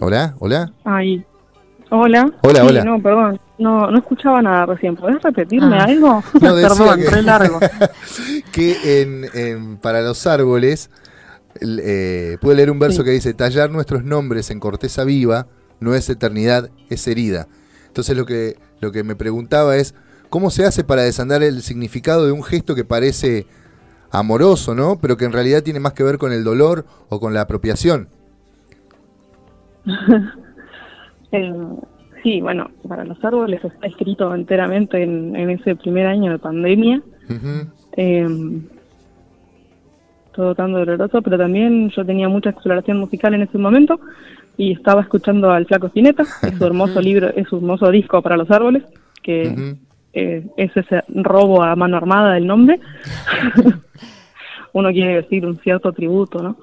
Hola, hola. Ay, hola. Hola, sí, hola. No, perdón, no, no escuchaba nada recién. ¿Podés repetirme ah. algo? No, perdón, que, re largo. que en, en, para los árboles eh, puede leer un verso sí. que dice: tallar nuestros nombres en corteza viva no es eternidad, es herida. Entonces lo que, lo que me preguntaba es, ¿cómo se hace para desandar el significado de un gesto que parece amoroso, ¿no? Pero que en realidad tiene más que ver con el dolor o con la apropiación. eh, sí, bueno, para los árboles está escrito enteramente en, en ese primer año de pandemia. Uh -huh. eh, todo tan doloroso, pero también yo tenía mucha exploración musical en ese momento y estaba escuchando al Flaco Spinetta, es su hermoso libro, es su hermoso disco para los árboles, que uh -huh. eh, es ese robo a mano armada del nombre. Uno quiere decir un cierto tributo, ¿no?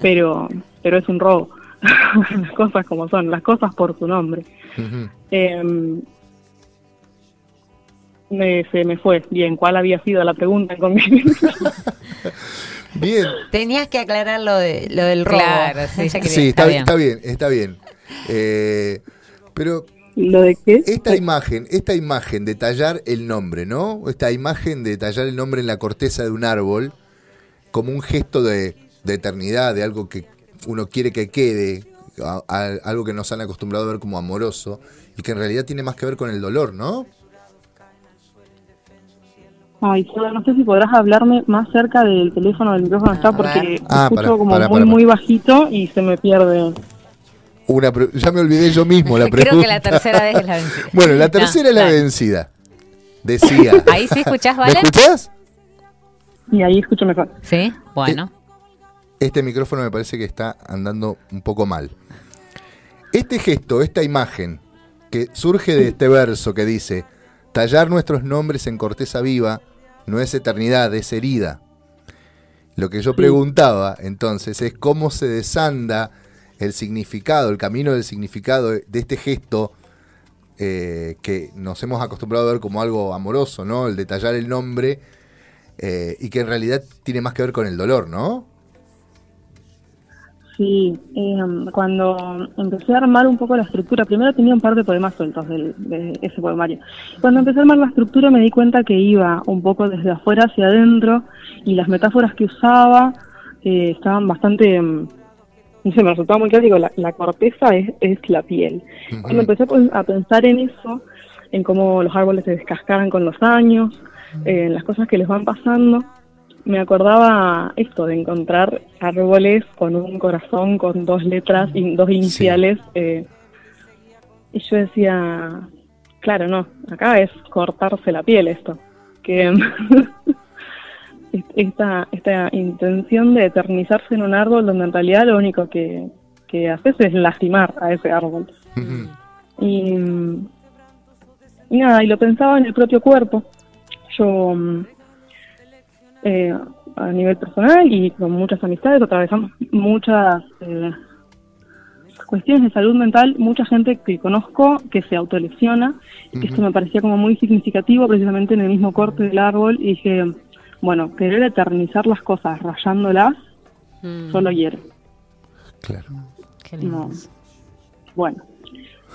Pero, pero es un robo. las cosas como son, las cosas por su nombre. Uh -huh. eh, me, se me fue. Bien, ¿cuál había sido la pregunta con Bien. Tenías que aclarar lo, de, lo del robo. Claro, sí, ya sí está, bien. está bien, está bien. Eh, pero ¿Lo de qué? Esta imagen, esta imagen de tallar el nombre, ¿no? Esta imagen de tallar el nombre en la corteza de un árbol como un gesto de, de eternidad, de algo que uno quiere que quede, a, a, algo que nos han acostumbrado a ver como amoroso y que en realidad tiene más que ver con el dolor, ¿no? Ay, no sé si podrás hablarme más cerca del teléfono del micrófono está porque ah, escucho para, como para, muy para, muy bajito y se me pierde. Una ya me olvidé yo mismo la pregunta. Creo que la tercera vez es la vencida. bueno, la tercera no, es la vencida. Decía. Ahí sí escuchás, ¿vale? ¿Me escuchás? Y ahí escucho mejor. Sí, bueno. Este micrófono me parece que está andando un poco mal. Este gesto, esta imagen que surge de este verso que dice tallar nuestros nombres en corteza viva no es eternidad, es herida. Lo que yo preguntaba entonces es cómo se desanda el significado, el camino del significado de este gesto eh, que nos hemos acostumbrado a ver como algo amoroso, ¿no? El detallar el nombre eh, y que en realidad tiene más que ver con el dolor, ¿no? Sí, eh, cuando empecé a armar un poco la estructura, primero tenía un par de poemas sueltos del- de, ese poemario. Cuando empecé a armar la estructura me di cuenta que iba un poco desde afuera hacia adentro y las metáforas que usaba eh, estaban bastante, mm, no sé, me resultaba muy claro, digo, la, la corteza es, es la piel. Cuando empecé a pon- a pensar en eso, en cómo los árboles se descascaran con los años, eh, en las cosas que les van pasando, me acordaba esto de encontrar árboles con un corazón con dos letras y dos iniciales. eh, y yo decía, claro, no, acá es cortarse la piel esto. Que esta, esta intención de eternizarse en un árbol donde en realidad lo único que, que haces es lastimar a ese árbol. Y, y nada, y lo pensaba en el propio cuerpo. Yo, mm, eh, a nivel personal y con muchas amistades, atravesamos muchas eh, cuestiones de salud mental, mucha gente que conozco que se autolesiona, y esto me parecía como muy significativo precisamente en el mismo corte del árbol, y dije, bueno, querer eternizar las cosas rayándolas, Mm. solo hiere. Claro. Qué lindo. No. Bueno,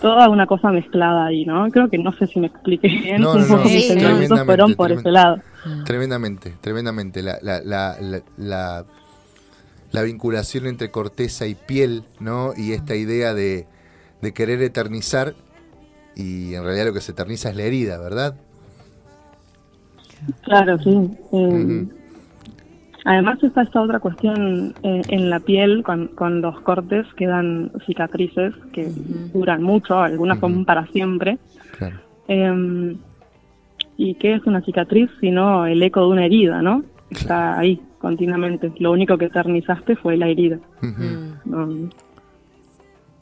toda una cosa mezclada ahí, ¿no? Creo que no sé si me expliqué bien. No, un no, poco mis sí, fueron por ese tremendamente. Lado. Tremendamente, tremendamente. La, la, la, la, la- la vinculación entre corteza y piel, ¿no? Y esta idea de, de querer eternizar, y en realidad lo que se eterniza es la herida, ¿verdad? Claro, sí. Eh. Además está esta otra cuestión eh, en la piel, con, con los cortes quedan cicatrices que duran mucho, algunas son para siempre. Claro. Eh, ¿Y qué es una cicatriz sino el eco de una herida, no? Está ahí continuamente. Lo único que eternizaste fue la herida. Mm, No,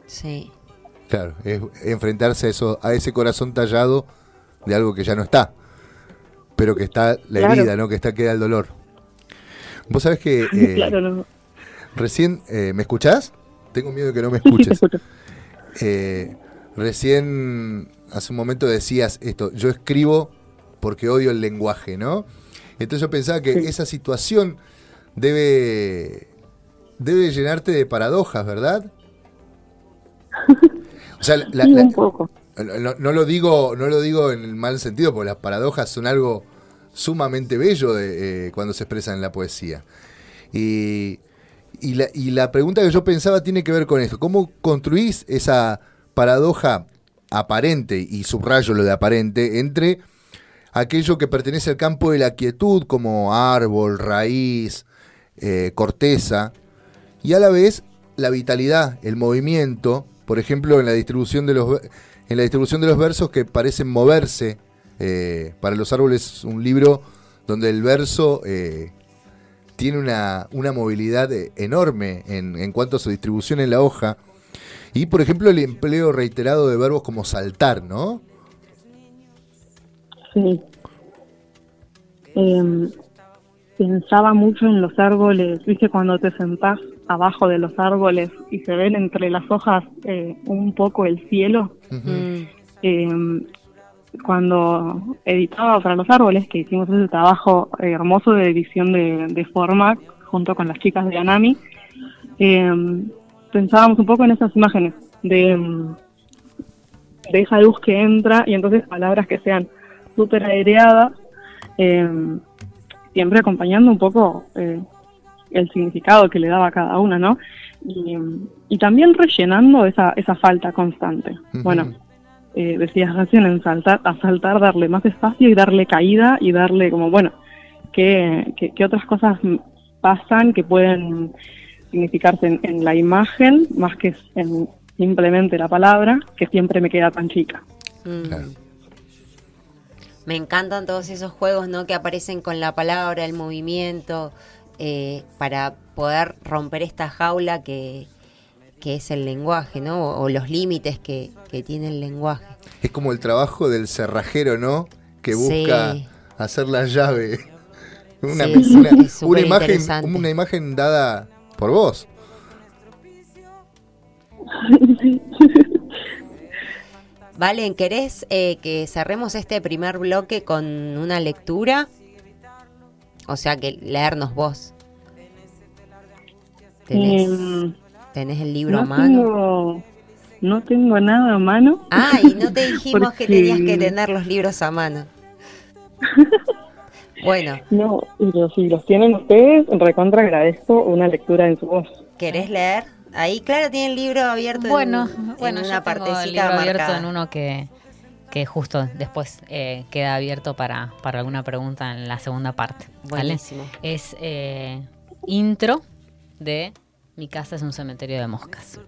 sí. Claro, es enfrentarse a, eso, a ese corazón tallado de algo que ya no está, pero que está la Claro. herida, ¿no? Que está queda el dolor. Vos sabés que eh, claro, no. recién, eh, ¿me escuchás? Tengo miedo de que no me Sí, sí, te escuches. escucho. Eh, recién, hace un momento decías esto, yo escribo porque odio el lenguaje, ¿no? Entonces yo pensaba que Sí. esa situación debe, debe llenarte de paradojas, ¿verdad? O sea, la- Sí, la- un poco. no, no lo digo, no lo digo en el mal sentido, porque las paradojas son algo sumamente bello de, eh, cuando se expresan en la poesía. Y, y la, y la pregunta que yo pensaba tiene que ver con esto. ¿Cómo construís esa paradoja aparente, y subrayo lo de aparente, entre aquello que pertenece al campo de la quietud, como árbol, raíz, eh, corteza, y a la vez la vitalidad, el movimiento, por ejemplo, en la distribución de los en la distribución de los versos que parecen moverse. eh, para los árboles un libro donde el verso eh, tiene una, una movilidad enorme en, en cuanto a su distribución en la hoja. Y por ejemplo el empleo reiterado de verbos como saltar, ¿no? Sí. Em, pensaba mucho en los árboles, viste, cuando te sentás abajo de los árboles y se ven entre las hojas eh, un poco el cielo. Em, cuando editaba para los árboles, que hicimos ese trabajo hermoso de edición de, de forma junto con las chicas de Anami, em, pensábamos un poco en esas imágenes de, de esa luz que entra y entonces palabras que sean súper aireadas, em, siempre acompañando un poco eh, el significado que le daba a cada una, ¿no? Y, em, y también rellenando esa, esa falta constante. Bueno, eh, decías recién en saltar, a saltar, darle más espacio y darle caída y darle como, bueno, qué, qué- qué otras cosas pasan que pueden significarse en, en la imagen más que en simplemente la palabra, que siempre me queda tan chica. mm. Claro. Me encantan todos esos juegos, ¿no? Que aparecen con la palabra, el movimiento, eh, para poder romper esta jaula que, que es el lenguaje, ¿no? O, o los límites que, que tiene el lenguaje. Es como el trabajo del cerrajero, ¿no? Que busca Sí. hacer la llave. Una, Sí, una- es una súper imagen, una imagen dada por vos. Valen, ¿querés eh, que cerremos este primer bloque con una lectura? O sea que leernos vos. ¿Tenés, Em, tenés el libro no a mano? Tengo, no tengo nada a mano. Ah, y no te dijimos que tenías que tener los libros a mano. Bueno, No, pero si los tienen ustedes, recontra agradezco una lectura en su voz. ¿querés leer? Ahí, claro, tiene el libro abierto Bueno, en, bueno, en yo una tengo partecita el libro abierto en uno que, que justo después eh, queda abierto para, para alguna pregunta en la segunda parte. ¿vale? Buenísimo. Es eh, intro de Mi casa es un cementerio de moscas.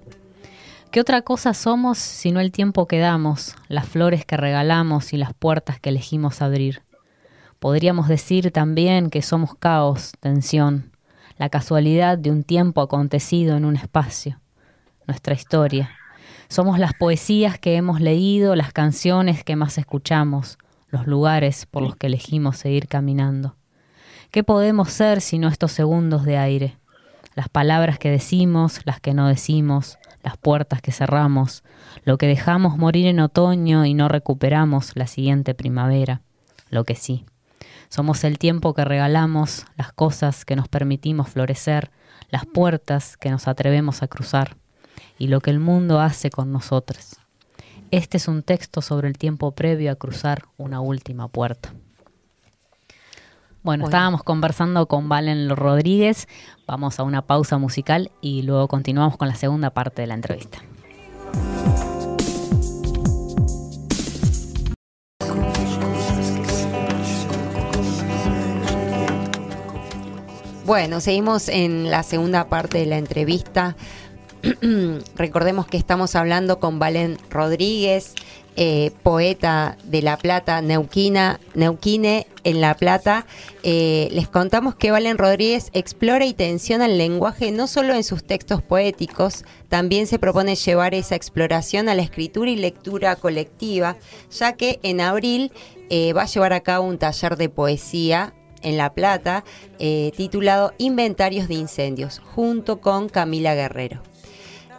¿Qué otra cosa somos sino el tiempo que damos, las flores que regalamos y las puertas que elegimos abrir? Podríamos decir también que somos caos, tensión, la casualidad de un tiempo acontecido en un espacio, nuestra historia. Somos las poesías que hemos leído, las canciones que más escuchamos, los lugares por los que elegimos seguir caminando. ¿Qué podemos ser sino estos segundos de aire? Las palabras que decimos, las que no decimos, las puertas que cerramos, lo que dejamos morir en otoño y no recuperamos la siguiente primavera, lo que sí. Somos el tiempo que regalamos, las cosas que nos permitimos florecer, las puertas que nos atrevemos a cruzar y lo que el mundo hace con nosotros. Este es un texto sobre el tiempo previo a cruzar una última puerta. Bueno, Bueno. estábamos conversando con Valen Rodríguez. Vamos a una pausa musical y luego continuamos con la segunda parte de la entrevista. Bueno, seguimos en la segunda parte de la entrevista. Recordemos que estamos hablando con Valen Rodríguez, eh, poeta de La Plata, Neuquina, Neuquine en La Plata. Eh, les contamos que Valen Rodríguez explora y tensiona el lenguaje no solo en sus textos poéticos, también se propone llevar esa exploración a la escritura y lectura colectiva, ya que en abril eh, va a llevar a cabo un taller de poesía en La Plata, eh, titulado Inventarios de Incendios, junto con Camila Guerrero.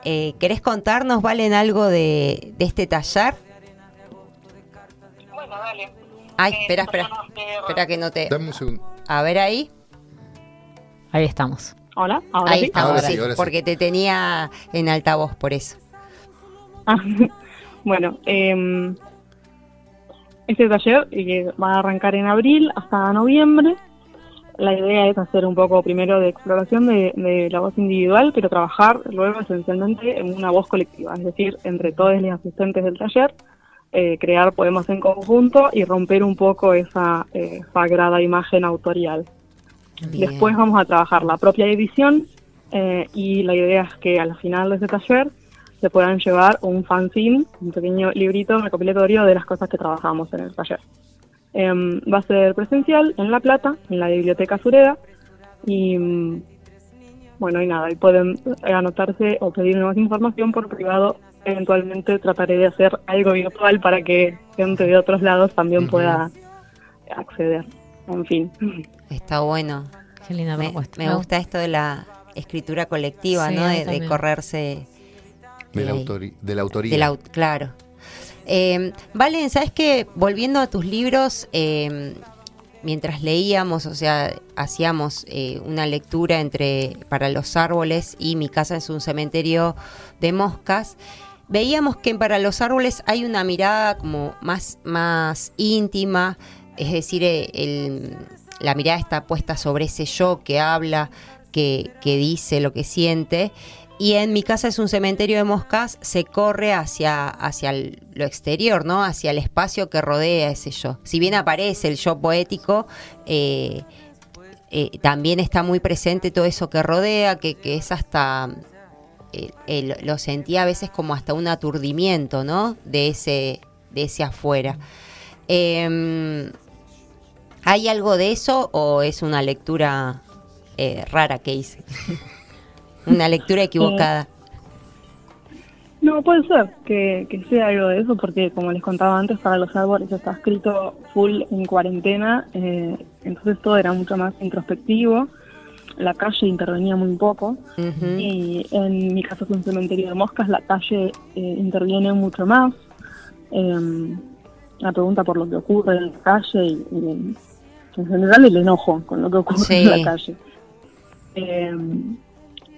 Eh, ¿Querés contarnos, Valen, algo de, de este taller? Bueno, dale. Ay, Eh, espera, espera, espera que no te... Dame un segundo. A ver ahí. Ahí estamos. Hola, ahora Ahí sí. estamos, Ahora sí, sí, ahora sí. porque te tenía en altavoz, por eso. Ah, bueno, eh, este taller eh, va a arrancar en abril hasta noviembre. La idea es hacer un poco primero de exploración de, de la voz individual, pero trabajar luego esencialmente en una voz colectiva, es decir, entre todos los asistentes del taller, eh, crear poemas en conjunto y romper un poco esa eh, sagrada imagen autorial. Bien. Después vamos a trabajar la propia edición eh, y la idea es que al final de ese taller se puedan llevar un fanzine, un pequeño librito recopilatorio de las cosas que trabajamos en el taller. Em, va a ser presencial en La Plata, en la Biblioteca Sureda y mm, bueno, y nada, y pueden anotarse o pedir más información por privado. Eventualmente trataré de hacer algo virtual para que gente de otros lados también pueda acceder. En fin. Está bueno. Qué linda Me, me gusta esto de la escritura colectiva, Sí, ¿no? De, de correrse De la, autori- de la autoría. De la claro. Eh, Valen, ¿sabes qué? Volviendo a tus libros, eh, mientras leíamos, o sea, hacíamos eh, una lectura entre para los árboles y mi casa es un cementerio de moscas, veíamos que para los árboles hay una mirada como más, más íntima, es decir, eh, el- la mirada está puesta sobre ese yo que habla, que, que dice lo que siente. Y en mi casa es un cementerio de moscas, se corre hacia, hacia lo exterior, ¿no? Hacia el espacio que rodea ese yo. Si bien aparece el yo poético, eh, eh, también está muy presente todo eso que rodea, que, que es hasta, eh, lo- sentía a veces como hasta un aturdimiento, ¿no? De ese, de ese afuera. Em, ¿Hay algo de eso o es una lectura rara que hice? una lectura equivocada. No, puede ser que, que sea algo de eso, porque como les contaba antes, para los árboles está escrito full en cuarentena, eh, entonces todo era mucho más introspectivo, la calle intervenía muy poco, y en mi caso es un cementerio de moscas, la calle eh, interviene mucho más, eh, la pregunta por lo que ocurre en la calle y, y en general el enojo con lo que ocurre en la calle.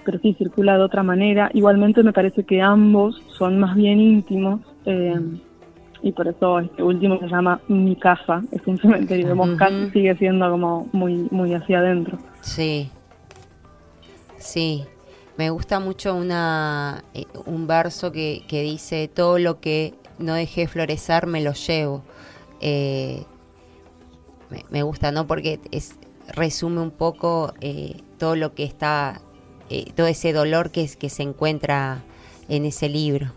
Pero sí circula de otra manera. Igualmente me parece que ambos son más bien íntimos eh, y por eso este último se llama Mi casa, es un cementerio de moscas, sigue siendo como muy, muy hacia adentro. Sí, sí. Me gusta mucho una, eh, un verso que, que dice, todo lo que no dejé florecer me lo llevo. Eh, me, gusta, ¿no? Porque es, resume un poco eh, todo lo que está, eh, todo ese dolor que, que se encuentra en ese libro.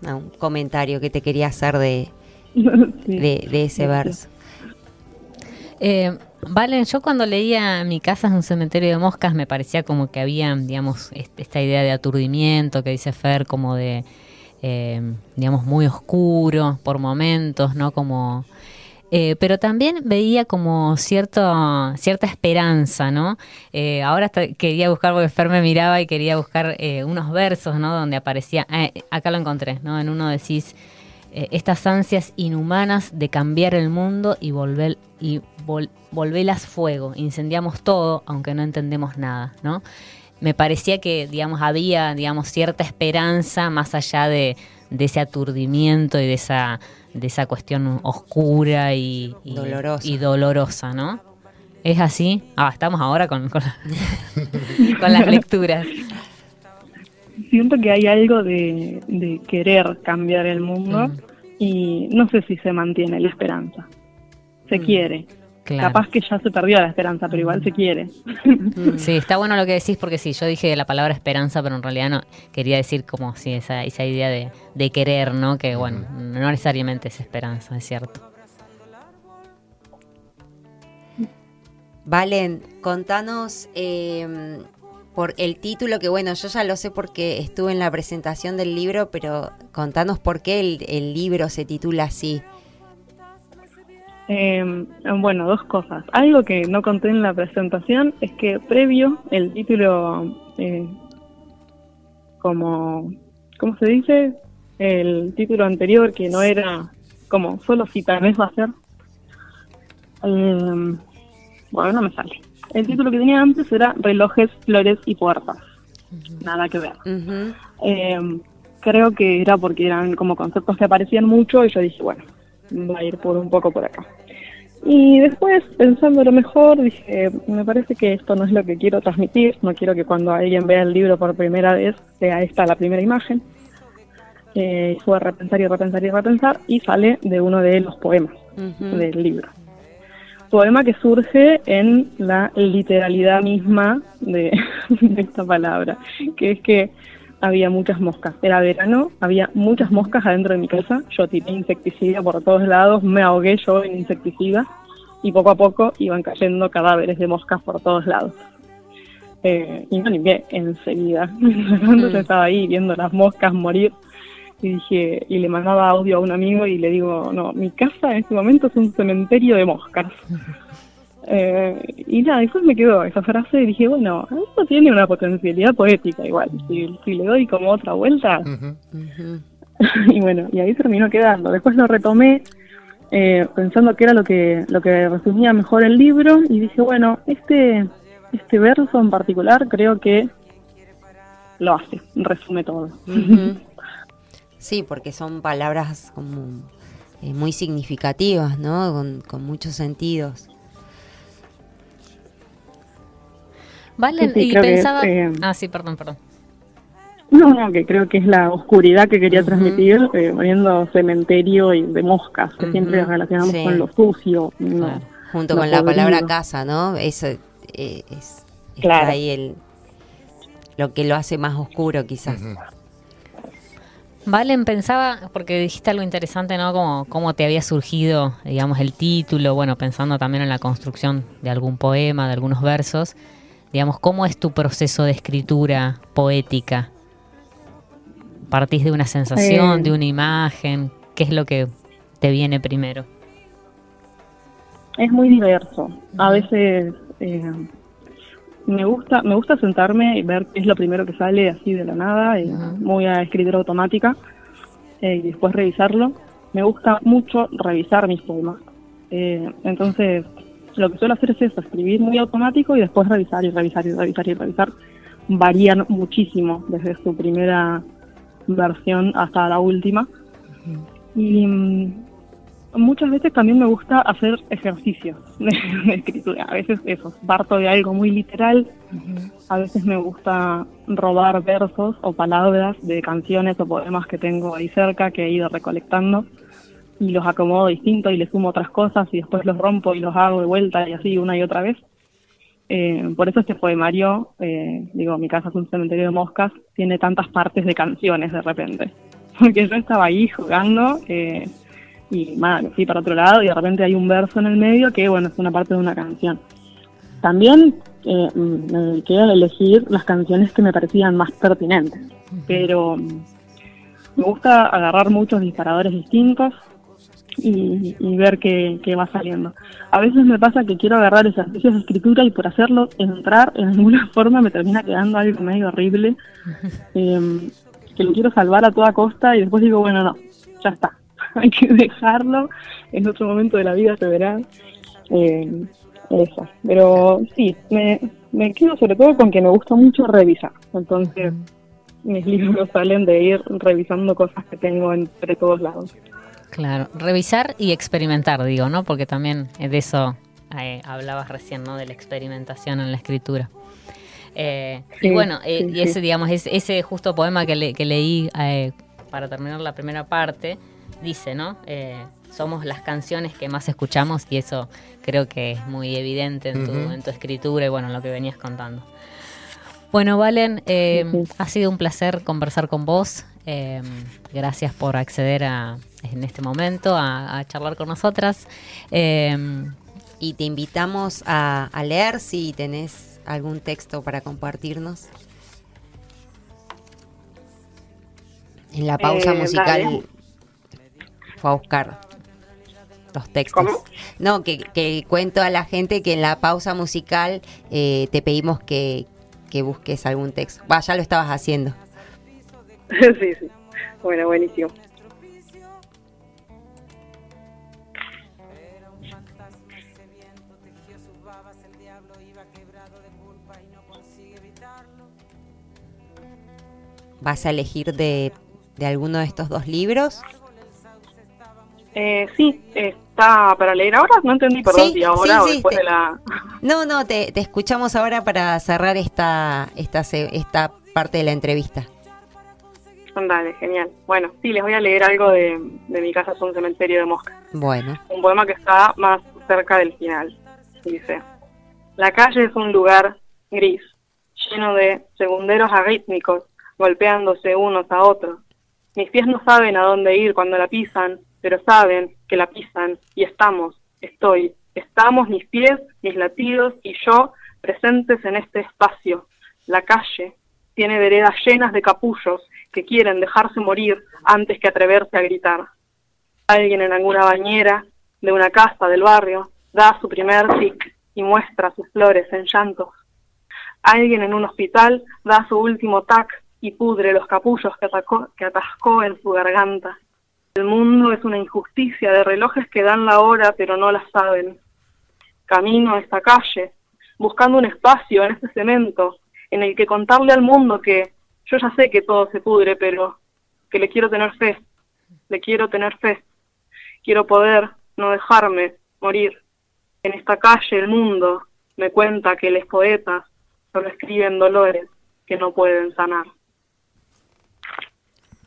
un comentario que te quería hacer de, de, ese verso. Eh, Valen, yo cuando leía Mi casa es un cementerio de moscas me parecía como que había, digamos, esta idea de aturdimiento que dice Fer, como de, digamos, muy oscuro por momentos, ¿no? Como eh, pero también veía como cierto, cierta esperanza, ¿no? Eh, ahora quería buscar, porque Fer me miraba y quería buscar eh, unos versos, ¿no? Donde aparecía, acá lo encontré, ¿no? En uno decís, estas ansias inhumanas de cambiar el mundo y volver y volverlas fuego, incendiamos todo, aunque no entendemos nada, ¿no? Me parecía que, digamos, había, digamos, cierta esperanza más allá de, de ese aturdimiento y de esa de esa cuestión oscura y, dolorosa. ¿no? ¿Es así? Ah, estamos ahora con, con, las lecturas. Siento que hay algo de, querer cambiar el mundo mm. y no sé si se mantiene la esperanza. Se mm. quiere, Capaz que ya se perdió la esperanza, pero igual se quiere. Sí, está bueno lo que decís porque sí, yo dije la palabra esperanza, pero en realidad no quería decir como sí, esa, esa idea de, querer, ¿no? Que bueno, no necesariamente es esperanza, es cierto. Valen, contanos em, por el título, que bueno, yo ya lo sé porque estuve en la presentación del libro, pero contanos por qué el libro se titula así. Eh, bueno, dos cosas. Algo que no conté en la presentación es que previo el título, eh, como, ¿cómo se dice? El título anterior que no era como solo vez va a ser. Eh, bueno, no me sale. El título que tenía antes era Relojes, Flores y Puertas. Nada que ver. Eh, creo que era porque eran como conceptos que aparecían mucho y yo dije, bueno, va a ir por un poco por acá. Y después, pensando lo mejor, dije, me parece que esto no es lo que quiero transmitir, no quiero que cuando alguien vea el libro por primera vez sea esta la primera imagen. Eh, fue a repensar y repensar y repensar y sale de uno de los poemas del libro. Poema que surge en la literalidad misma de esta palabra, que es que había muchas moscas. Era verano, había muchas moscas adentro de mi casa. Yo tiré insecticida por todos lados, me ahogué yo en insecticida y poco a poco iban cayendo cadáveres de moscas por todos lados. Eh, y me limpié enseguida. Entonces mm. estaba ahí viendo las moscas morir y dije y le mandaba audio a un amigo y le digo no mi casa en este momento es un cementerio de moscas Eh, y nada, después me quedó esa frase y dije, bueno, esto tiene una potencialidad poética igual, si, le doy como otra vuelta. y bueno, y ahí terminó quedando. Después lo retomé eh, pensando que era lo que, lo que resumía mejor el libro y dije, bueno, este, este verso en particular creo que lo hace, resume todo. sí, porque son palabras como eh, muy significativas, ¿no? Con, con muchos sentidos. Vale, y pensaba... Eh, ah, sí, perdón, perdón. No, no, que creo que es la oscuridad que quería transmitir, eh, poniendo cementerio y de moscas, que siempre relacionamos con lo sucio. Junto con la palabra casa, ¿no? Eso eh, es, claro. ahí el, lo que lo hace más oscuro quizás. Valen, pensaba, porque dijiste algo interesante, ¿no? Como cómo te había surgido, digamos, el título, bueno, pensando también en la construcción de algún poema, de algunos versos. Digamos, ¿cómo es tu proceso de escritura poética? ¿Partís de una sensación, de una imagen? ¿Qué es lo que te viene primero? Es muy diverso. A veces eh, me gusta me gusta sentarme y ver qué es lo primero que sale así de la nada, y muy a escritura automática, eh, y después revisarlo. Me gusta mucho revisar mis poemas. Eh, entonces, lo que suelo hacer es eso, escribir muy automático y después revisar y revisar y revisar y revisar. Varían muchísimo desde su primera versión hasta la última. Y mm, muchas veces también me gusta hacer ejercicios de, escritura. A veces eso, parto de algo muy literal. A veces me gusta robar versos o palabras de canciones o poemas que tengo ahí cerca que he ido recolectando y los acomodo distinto y le sumo otras cosas y después los rompo y los hago de vuelta y así una y otra vez. Eh, por eso este poemario, eh, digo, mi casa es un cementerio de moscas, tiene tantas partes de canciones de repente. Porque yo estaba ahí jugando eh, y nada, fui para otro lado y de repente hay un verso en el medio que, bueno, es una parte de una canción. También eh, me dediqué a elegir las canciones que me parecían más pertinentes, pero mm, me gusta agarrar muchos disparadores distintos y, y ver qué, qué, va saliendo. A veces me pasa que quiero agarrar ejercicios de escritura y por hacerlo entrar en alguna forma me termina quedando algo medio horrible, eh, que lo quiero salvar a toda costa y después digo, bueno, no, ya está, hay que dejarlo, en otro momento de la vida se verá. Eh, eso, pero sí, me, me quedo sobre todo con que me gusta mucho revisar, entonces mis libros salen de ir revisando cosas que tengo entre todos lados. Claro, revisar y experimentar, digo, ¿no? Porque también de eso eh, hablabas recién, ¿no? De la experimentación en la escritura. Eh, sí, y bueno, eh, y ese, digamos, ese, ese, justo poema que, le, que leí para terminar la primera parte, dice, ¿no? somos las canciones que más escuchamos y eso creo que es muy evidente en tu, uh -huh. en tu escritura y bueno, en lo que venías contando. Bueno, Valen, eh, ha sido un placer conversar con vos. Eh, gracias por acceder a, en este momento a, a charlar con nosotras. Eh, y te invitamos a, a, leer si tenés algún texto para compartirnos. En la pausa musical dale. fue a buscar los textos. ¿Cómo? No, que, que, cuento a la gente que en la pausa musical eh, te pedimos que, que, busques algún texto. Va, ya lo estabas haciendo. sí, sí. Bueno, buenísimo. ¿Vas a elegir de, de alguno de estos dos libros? Eh, sí, está para leer ahora. No entendí, perdón, sí, ahora sí, o después te... de la. No, no, te, te, escuchamos ahora para cerrar esta, esta, esta parte de la entrevista. Dale, genial. Bueno, sí, les voy a leer algo de, de Mi casa es un cementerio de moscas. Bueno. Un poema que está más cerca del final. Dice: La calle es un lugar gris, lleno de segunderos arrítmicos, golpeándose unos a otros. Mis pies no saben a dónde ir cuando la pisan pero saben que la pisan y estamos, estoy, estamos mis pies, mis latidos y yo presentes en este espacio. La calle tiene veredas llenas de capullos que quieren dejarse morir antes que atreverse a gritar. Alguien en alguna bañera de una casa del barrio da su primer tic y muestra sus flores en llantos. Alguien en un hospital da su último tac y pudre los capullos que, atacó, que atascó en su garganta. El mundo es una injusticia de relojes que dan la hora pero no la saben. Camino a esta calle, buscando un espacio en este cemento, en el que contarle al mundo que yo ya sé que todo se pudre, pero que le quiero tener fe, le quiero tener fe. Quiero poder no dejarme morir. En esta calle el mundo me cuenta que los poetas solo escriben dolores que no pueden sanar.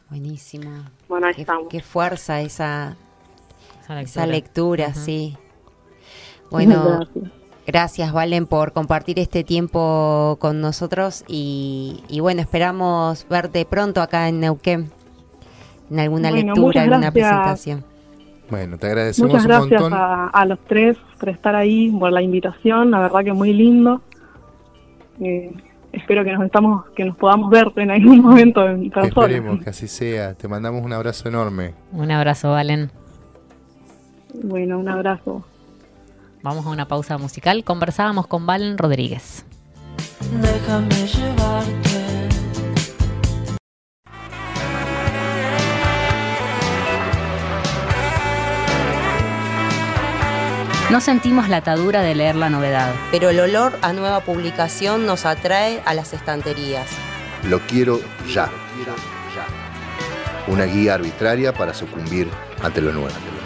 Buenísimo. Bueno, ahí qué, estamos. Qué fuerza esa, esa lectura, esa lectura uh -huh. sí. Bueno, gracias. Gracias. Valen por compartir este tiempo con nosotros y, y, bueno, esperamos verte pronto acá en Neuquén, en alguna bueno, lectura, alguna presentación. Bueno, te agradecemos muchas gracias un montón. A, a, los tres por estar ahí, por la invitación, la verdad que muy lindo. Eh, espero que nos estamos que nos podamos ver en algún momento en persona. Esperemos que así sea. Te mandamos un abrazo enorme. Un abrazo, Valen. Bueno, un abrazo. Vamos a una pausa musical. Conversábamos con Valen Rodríguez. Déjame llevarte. No sentimos la atadura de leer la novedad. Pero el olor a nueva publicación nos atrae a las estanterías. Lo quiero ya. Una guía arbitraria para sucumbir ante lo nuevo.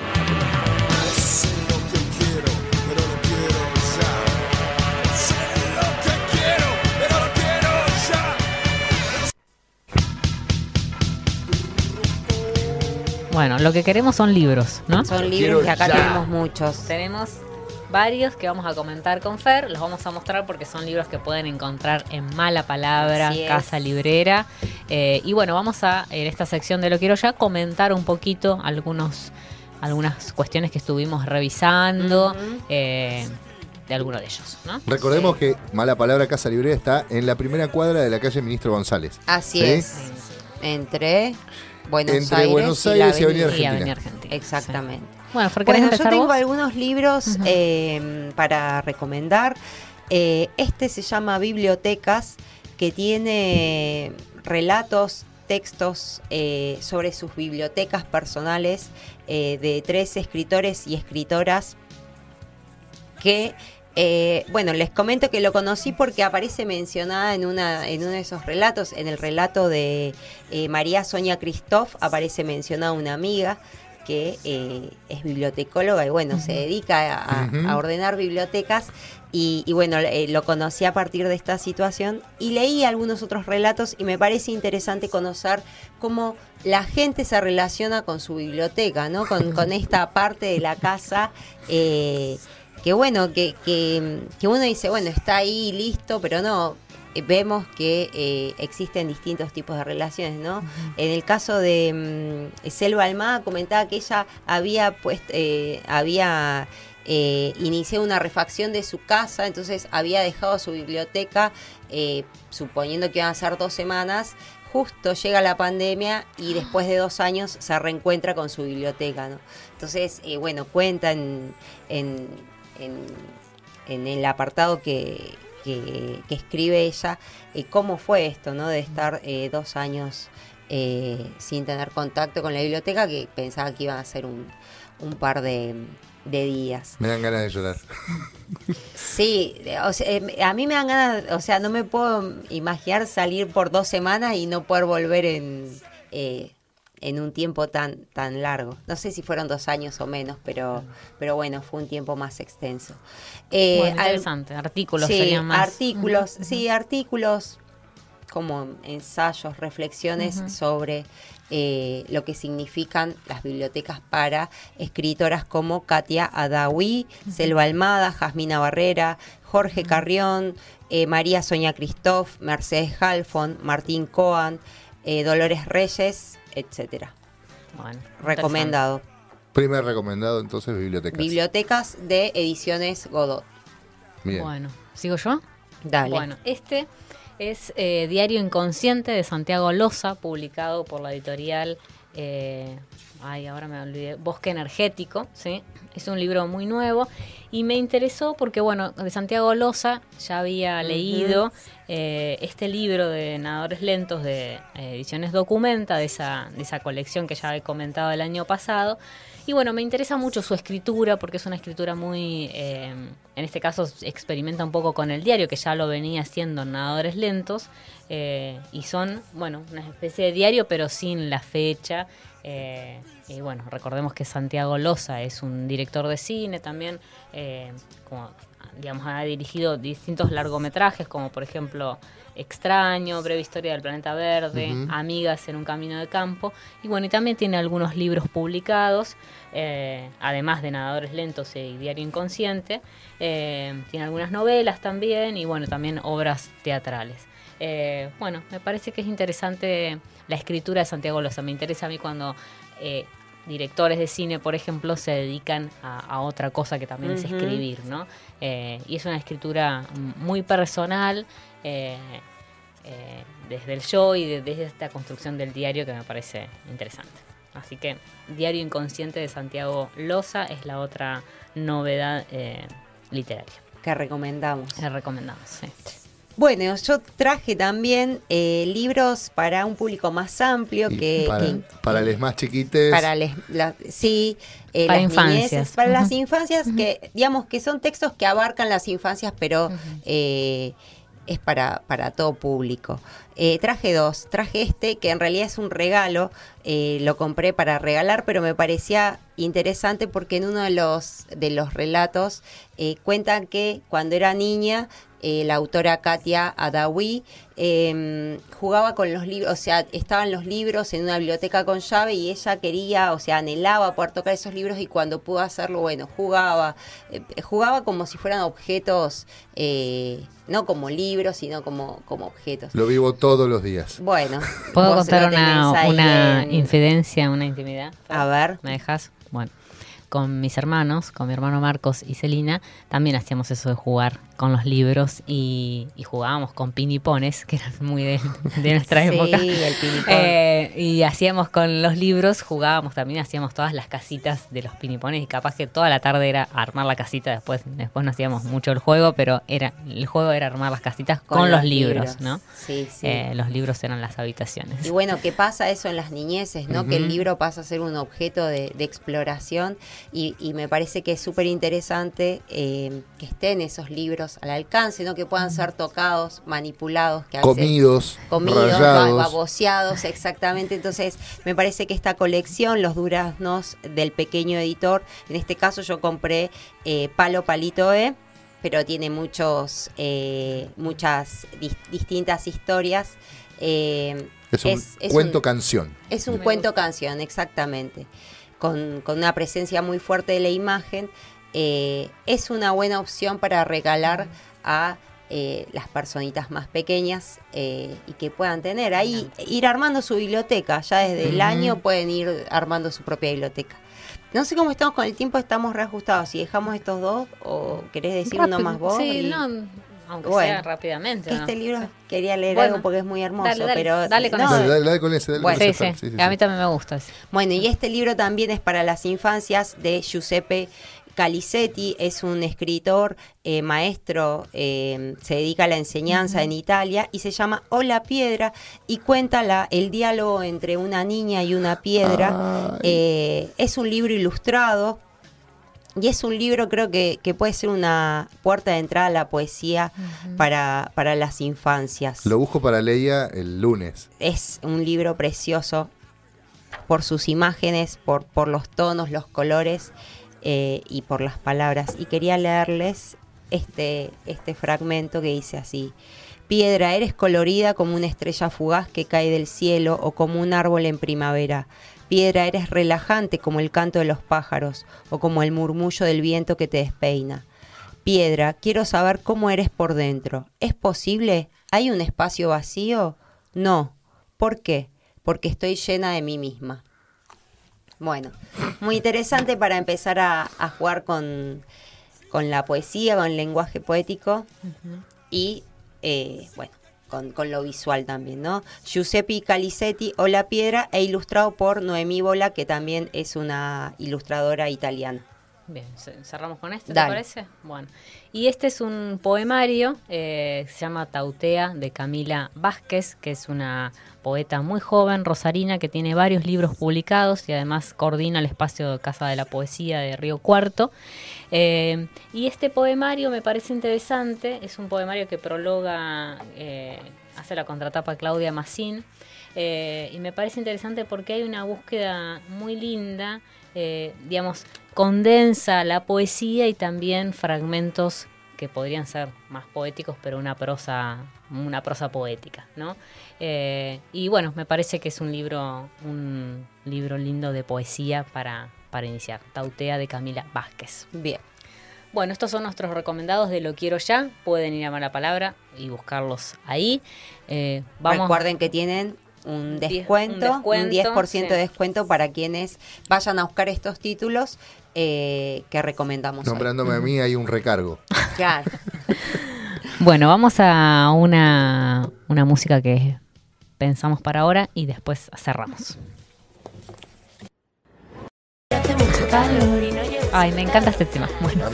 Bueno, lo que queremos son libros, ¿no? Son libros quiero que acá ya. tenemos muchos. Tenemos varios que vamos a comentar con Fer, los vamos a mostrar porque son libros que pueden encontrar en Mala Palabra. Casa Librera. Eh, y bueno, vamos a, en esta sección de Lo Quiero Ya, comentar un poquito algunos, algunas cuestiones que estuvimos revisando eh, de alguno de ellos, ¿no? Recordemos que Mala Palabra Casa Librera está en la primera cuadra de la calle Ministro González. Así ¿Sí? es. Entre Buenos Entre Aires, Buenos Aires y Avenida Y Argentina. Avenida Argentina. Exactamente. sí. Bueno, Fer, ¿querés Bueno, yo tengo vos? algunos libros eh, para recomendar. Eh, este se llama Bibliotecas, que tiene relatos, textos eh, sobre sus bibliotecas personales eh, de tres escritores y escritoras que, eh, bueno, les comento que lo conocí porque aparece mencionada en, una, en uno de esos relatos, en el relato de eh, María Sonia Christoph, aparece mencionada una amiga que eh, es bibliotecóloga y bueno, se dedica a, ordenar bibliotecas y, y bueno, eh, lo conocí a partir de esta situación y leí algunos otros relatos y me parece interesante conocer cómo la gente se relaciona con su biblioteca, ¿no? Con, con esta parte de la casa. eh, que bueno, que, que, que uno dice, bueno, está ahí listo, pero no, eh, vemos que eh, existen distintos tipos de relaciones, ¿no? En el caso de mm, Selva Almada comentaba que ella había puesto, eh, había eh, iniciado una refacción de su casa, entonces había dejado su biblioteca, suponiendo que iban a ser dos semanas. Justo llega la pandemia y después de dos años se reencuentra con su biblioteca, ¿no? Entonces, eh, bueno, cuenta en, en, en- en el apartado que, que- que escribe ella eh, cómo fue esto, ¿no? De estar eh, dos años eh, sin tener contacto con la biblioteca, que pensaba que iban a ser un, un par de, de días. Me dan ganas de llorar. Sí, o sea, eh, a mí me dan ganas, o sea, no me puedo imaginar salir por dos semanas y no poder volver en, eh, en un tiempo tan, tan largo. No sé si fueron dos años o menos, pero, pero bueno, fue un tiempo más extenso. Eh, Bueno, al- interesante. Artículos sí, serían más. artículos, sí, artículos como ensayos, reflexiones sobre eh, lo que significan las bibliotecas para escritoras como Katia Adawi, Selva Almada, Jasmina Barrera, Jorge Carrión, eh, María Soña Christoph, Mercedes Halfon, Martín Coan, eh, Dolores Reyes, etcétera. Bueno, Recomendado. Primer recomendado, entonces, bibliotecas. Bibliotecas de Ediciones Godot. Bien. Bueno, ¿sigo yo? Dale. Bueno, este es eh, Diario Inconsciente de Santiago Loza, publicado por la editorial. eh, ay, ahora me olvidé. Bosque Energético, ¿sí? Es un libro muy nuevo y me interesó porque, bueno, de Santiago Loza ya había leído eh, este libro de Nadadores Lentos de eh, Ediciones Documenta, de esa, de esa colección que ya he comentado el año pasado. Y bueno, me interesa mucho su escritura porque es una escritura muy, eh, en este caso experimenta un poco con el diario, que ya lo venía haciendo en Nadadores Lentos, eh, y son, bueno, una especie de diario pero sin la fecha. eh, y bueno, recordemos que Santiago Loza es un director de cine también, eh, como digamos, ha dirigido distintos largometrajes, como por ejemplo Extraño, Breve Historia del Planeta Verde. Amigas en un Camino de Campo. Y bueno, y también tiene algunos libros publicados, eh, además de Nadadores Lentos y Diario Inconsciente. Eh, tiene algunas novelas también y bueno, también obras teatrales. Eh, bueno, me parece que es interesante la escritura de Santiago Loza. Me interesa a mí cuando eh, directores de cine, por ejemplo, se dedican a, a otra cosa que también es escribir, ¿no? Eh, y es una escritura muy personal, eh, eh, desde el yo y de- desde esta construcción del diario que me parece interesante. Así que Diario Inconsciente de Santiago Loza es la otra novedad eh, literaria Que recomendamos. que recomendamos. sí. Bueno, yo traje también eh, libros para un público más amplio que, para, que- para les más chiquites. para les- la- sí, eh, Para las infancias. niñeces, para las infancias que digamos que son textos que abarcan las infancias, pero eh, es para, para todo público. Eh, traje dos, traje este que en realidad es un regalo, eh, lo compré para regalar, pero me parecía interesante porque en uno de los de los relatos eh, cuentan que cuando era niña eh, la autora Katia Adawi eh, jugaba con los libros, o sea, estaban los libros en una biblioteca con llave y ella quería, o sea, anhelaba poder tocar esos libros y cuando pudo hacerlo, bueno, jugaba, jugaba como si fueran objetos, eh, no como libros, sino como, como objetos. Lo vivo todos los días. Bueno, ¿Puedo contar una, una en- infidencia, una intimidad? A ver. ¿Me dejas? Bueno, con mis hermanos, con mi hermano Marcos y Celina, también hacíamos eso de jugar con los libros y, y jugábamos con pinipones, que eran muy de, de nuestra Sí, época. el pinipón. Eh, y hacíamos con los libros, jugábamos también, hacíamos todas las casitas de los pinipones y capaz que toda la tarde era armar la casita, después, después no hacíamos mucho el juego, pero era el juego era armar las casitas con, los, libros, ¿no? Sí, sí. Eh, los libros eran las habitaciones. Y bueno, ¿qué pasa eso en las niñeces? ¿no? Que el libro pasa a ser un objeto de, de exploración y, y me parece que es súper interesante eh, que estén esos libros al alcance, ¿no? que puedan ser tocados, manipulados, que Comidos, comidos, rayados. baboseados, exactamente. Entonces, me parece que esta colección, Los Duraznos del pequeño editor, en este caso yo compré eh, Palo Palito E, pero tiene muchos, eh, muchas dis- distintas historias. Eh, Es un es- es cuento un- canción. es un Me cuento canción, exactamente. Con, con una presencia muy fuerte de la imagen. Eh, es una buena opción para regalar a eh, las personitas más pequeñas eh, y que puedan tener ahí, ir armando su biblioteca. Ya desde el año pueden ir armando su propia biblioteca. No sé cómo estamos con el tiempo, estamos reajustados. Si dejamos estos dos o querés decir uno más vos. Sí, y- no, aunque Bueno. sea rápidamente. que ¿no? este libro quería leer Bueno, algo porque es muy hermoso, dale, dale, pero dale con no, eso. Dale, con ese, dale Bueno. con Sí, ese, sí, Fer. Sí, sí, a mí también me gusta. ese. Bueno, y este libro también es para las infancias de Giuseppe Calicetti, es un escritor, eh, maestro, eh, se dedica a la enseñanza en Italia y se llama Hola Piedra y cuenta la, el diálogo entre una niña y una piedra. Eh, es un libro ilustrado y es un libro creo que, que puede ser una puerta de entrada a la poesía para, para las infancias. Lo busco para Leia el lunes. Es un libro precioso por sus imágenes, por, por los tonos, los colores eh, y por las palabras. Y quería leerles este, este fragmento que dice así. Piedra, eres colorida como una estrella fugaz que cae del cielo o como un árbol en primavera. Piedra, eres relajante como el canto de los pájaros o como el murmullo del viento que te despeina. Piedra, quiero saber cómo eres por dentro. ¿Es posible? ¿Hay un espacio vacío? No. ¿Por qué? Porque estoy llena de mí misma. Bueno, muy interesante para empezar a, a jugar con, con la poesía, con el lenguaje poético y, eh, bueno, con, con lo visual también, ¿no? Giuseppe Calicetti o La Piedra e ilustrado por Noemí Bola, que también es una ilustradora italiana. Bien, ce- cerramos con este, ¿te Dale. parece? Bueno, y este es un poemario, eh, se llama Tautea, de Camila Vázquez, que es una poeta muy joven, rosarina, que tiene varios libros publicados y además coordina el espacio de Casa de la Poesía de Río Cuarto. Eh, y este poemario me parece interesante, es un poemario que prologa, eh, hace la contratapa Claudia Massín, eh, y me parece interesante porque hay una búsqueda muy linda, eh, digamos, condensa la poesía y también fragmentos que podrían ser más poéticos, pero una prosa, una prosa poética, ¿no? Eh, y bueno, me parece que es un libro, un libro lindo de poesía para, para iniciar. Tautea de Camila Vázquez. Bien. Bueno, estos son nuestros recomendados de Lo Quiero Ya. Pueden ir a Mala Palabra y buscarlos ahí. Eh, vamos Recuerden que tienen un Die- un descuento, un, descuento, 10% sí. de descuento para quienes vayan a buscar estos títulos eh, que recomendamos hoy. Nombrándome a mí hay un recargo. Claro. Bueno, vamos a una, una música que pensamos para ahora y después cerramos. Hace mucho calor y no llego Ay, me encanta este tema. Bueno,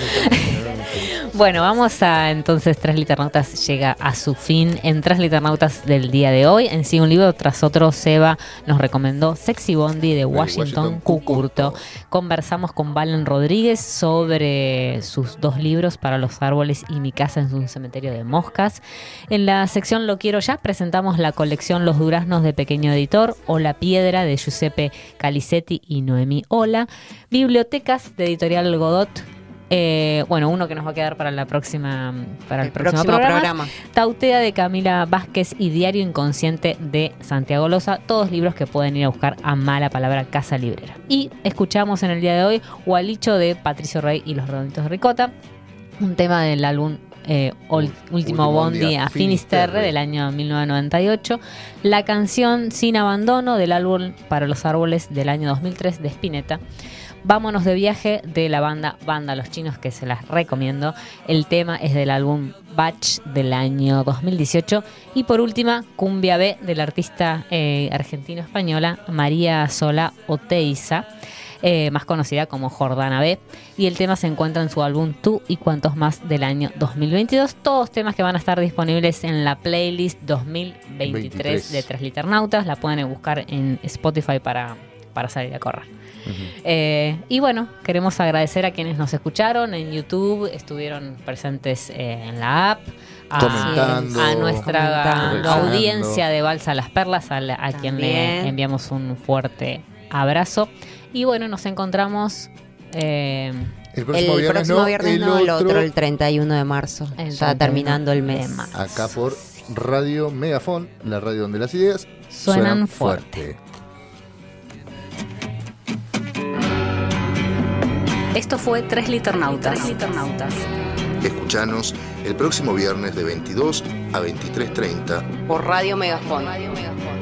Bueno, vamos a entonces Tres Liternautas llega a su fin en Tres Liternautas del día de hoy. En sí, un libro tras otro, Seba nos recomendó Sexy Bondi de Washington, Washington Cucurto. Conversamos con Valen Rodríguez sobre sus dos libros para los árboles y mi casa en un cementerio de moscas. En la sección Lo quiero ya presentamos la colección Los Duraznos de Pequeño Editor o La Piedra de Giuseppe Calicetti y Noemí Ola. Bibliotecas de Editorial Godot. Eh, bueno, uno que nos va a quedar para la próxima, para el, El próximo, próximo programa. programa. Tautea de Camila Vázquez y Diario Inconsciente de Santiago Loza, todos libros que pueden ir a buscar a mala palabra Casa Librera. Y escuchamos en el día de hoy Gualicho de Patricio Rey y los Redonditos de Ricota, un tema del álbum eh, Último, Último Bondi Bondi a a Finisterre Finisterre. del año 1998, la canción Sin Abandono del álbum Para los Árboles del año 2003 de Spinetta. Vámonos de viaje de la banda Banda Los Chinos, que se las recomiendo. El tema es del álbum Batch del año 2018. Y por última, Cumbia B del artista eh, argentino-española María Sola Oteiza, eh, más conocida como Jordana B. Y el tema se encuentra en su álbum Tú y cuantos más del año 2022. Todos temas que van a estar disponibles en la playlist 2023 23. de Tres Liternautas. La pueden buscar en Spotify para, para salir a correr. Eh, y bueno, queremos agradecer a quienes nos escucharon en YouTube, estuvieron presentes eh, en la app, a, nuestra comentando. audiencia de Balsa Las Perlas, a, la- a quien le enviamos un fuerte abrazo. Y bueno, nos encontramos. eh, El próximo el viernes próximo no, viernes el no, el otro, otro, el 31 de marzo. 31 terminando el de mes. marzo. acá por Radio Megafon, la radio donde las ideas Suenan fuerte. Esto fue Tres Liternautas. Tres Liternautas. Escuchanos el próximo viernes de 22 a 23.30 por Radio Megafón. Radio Megafón.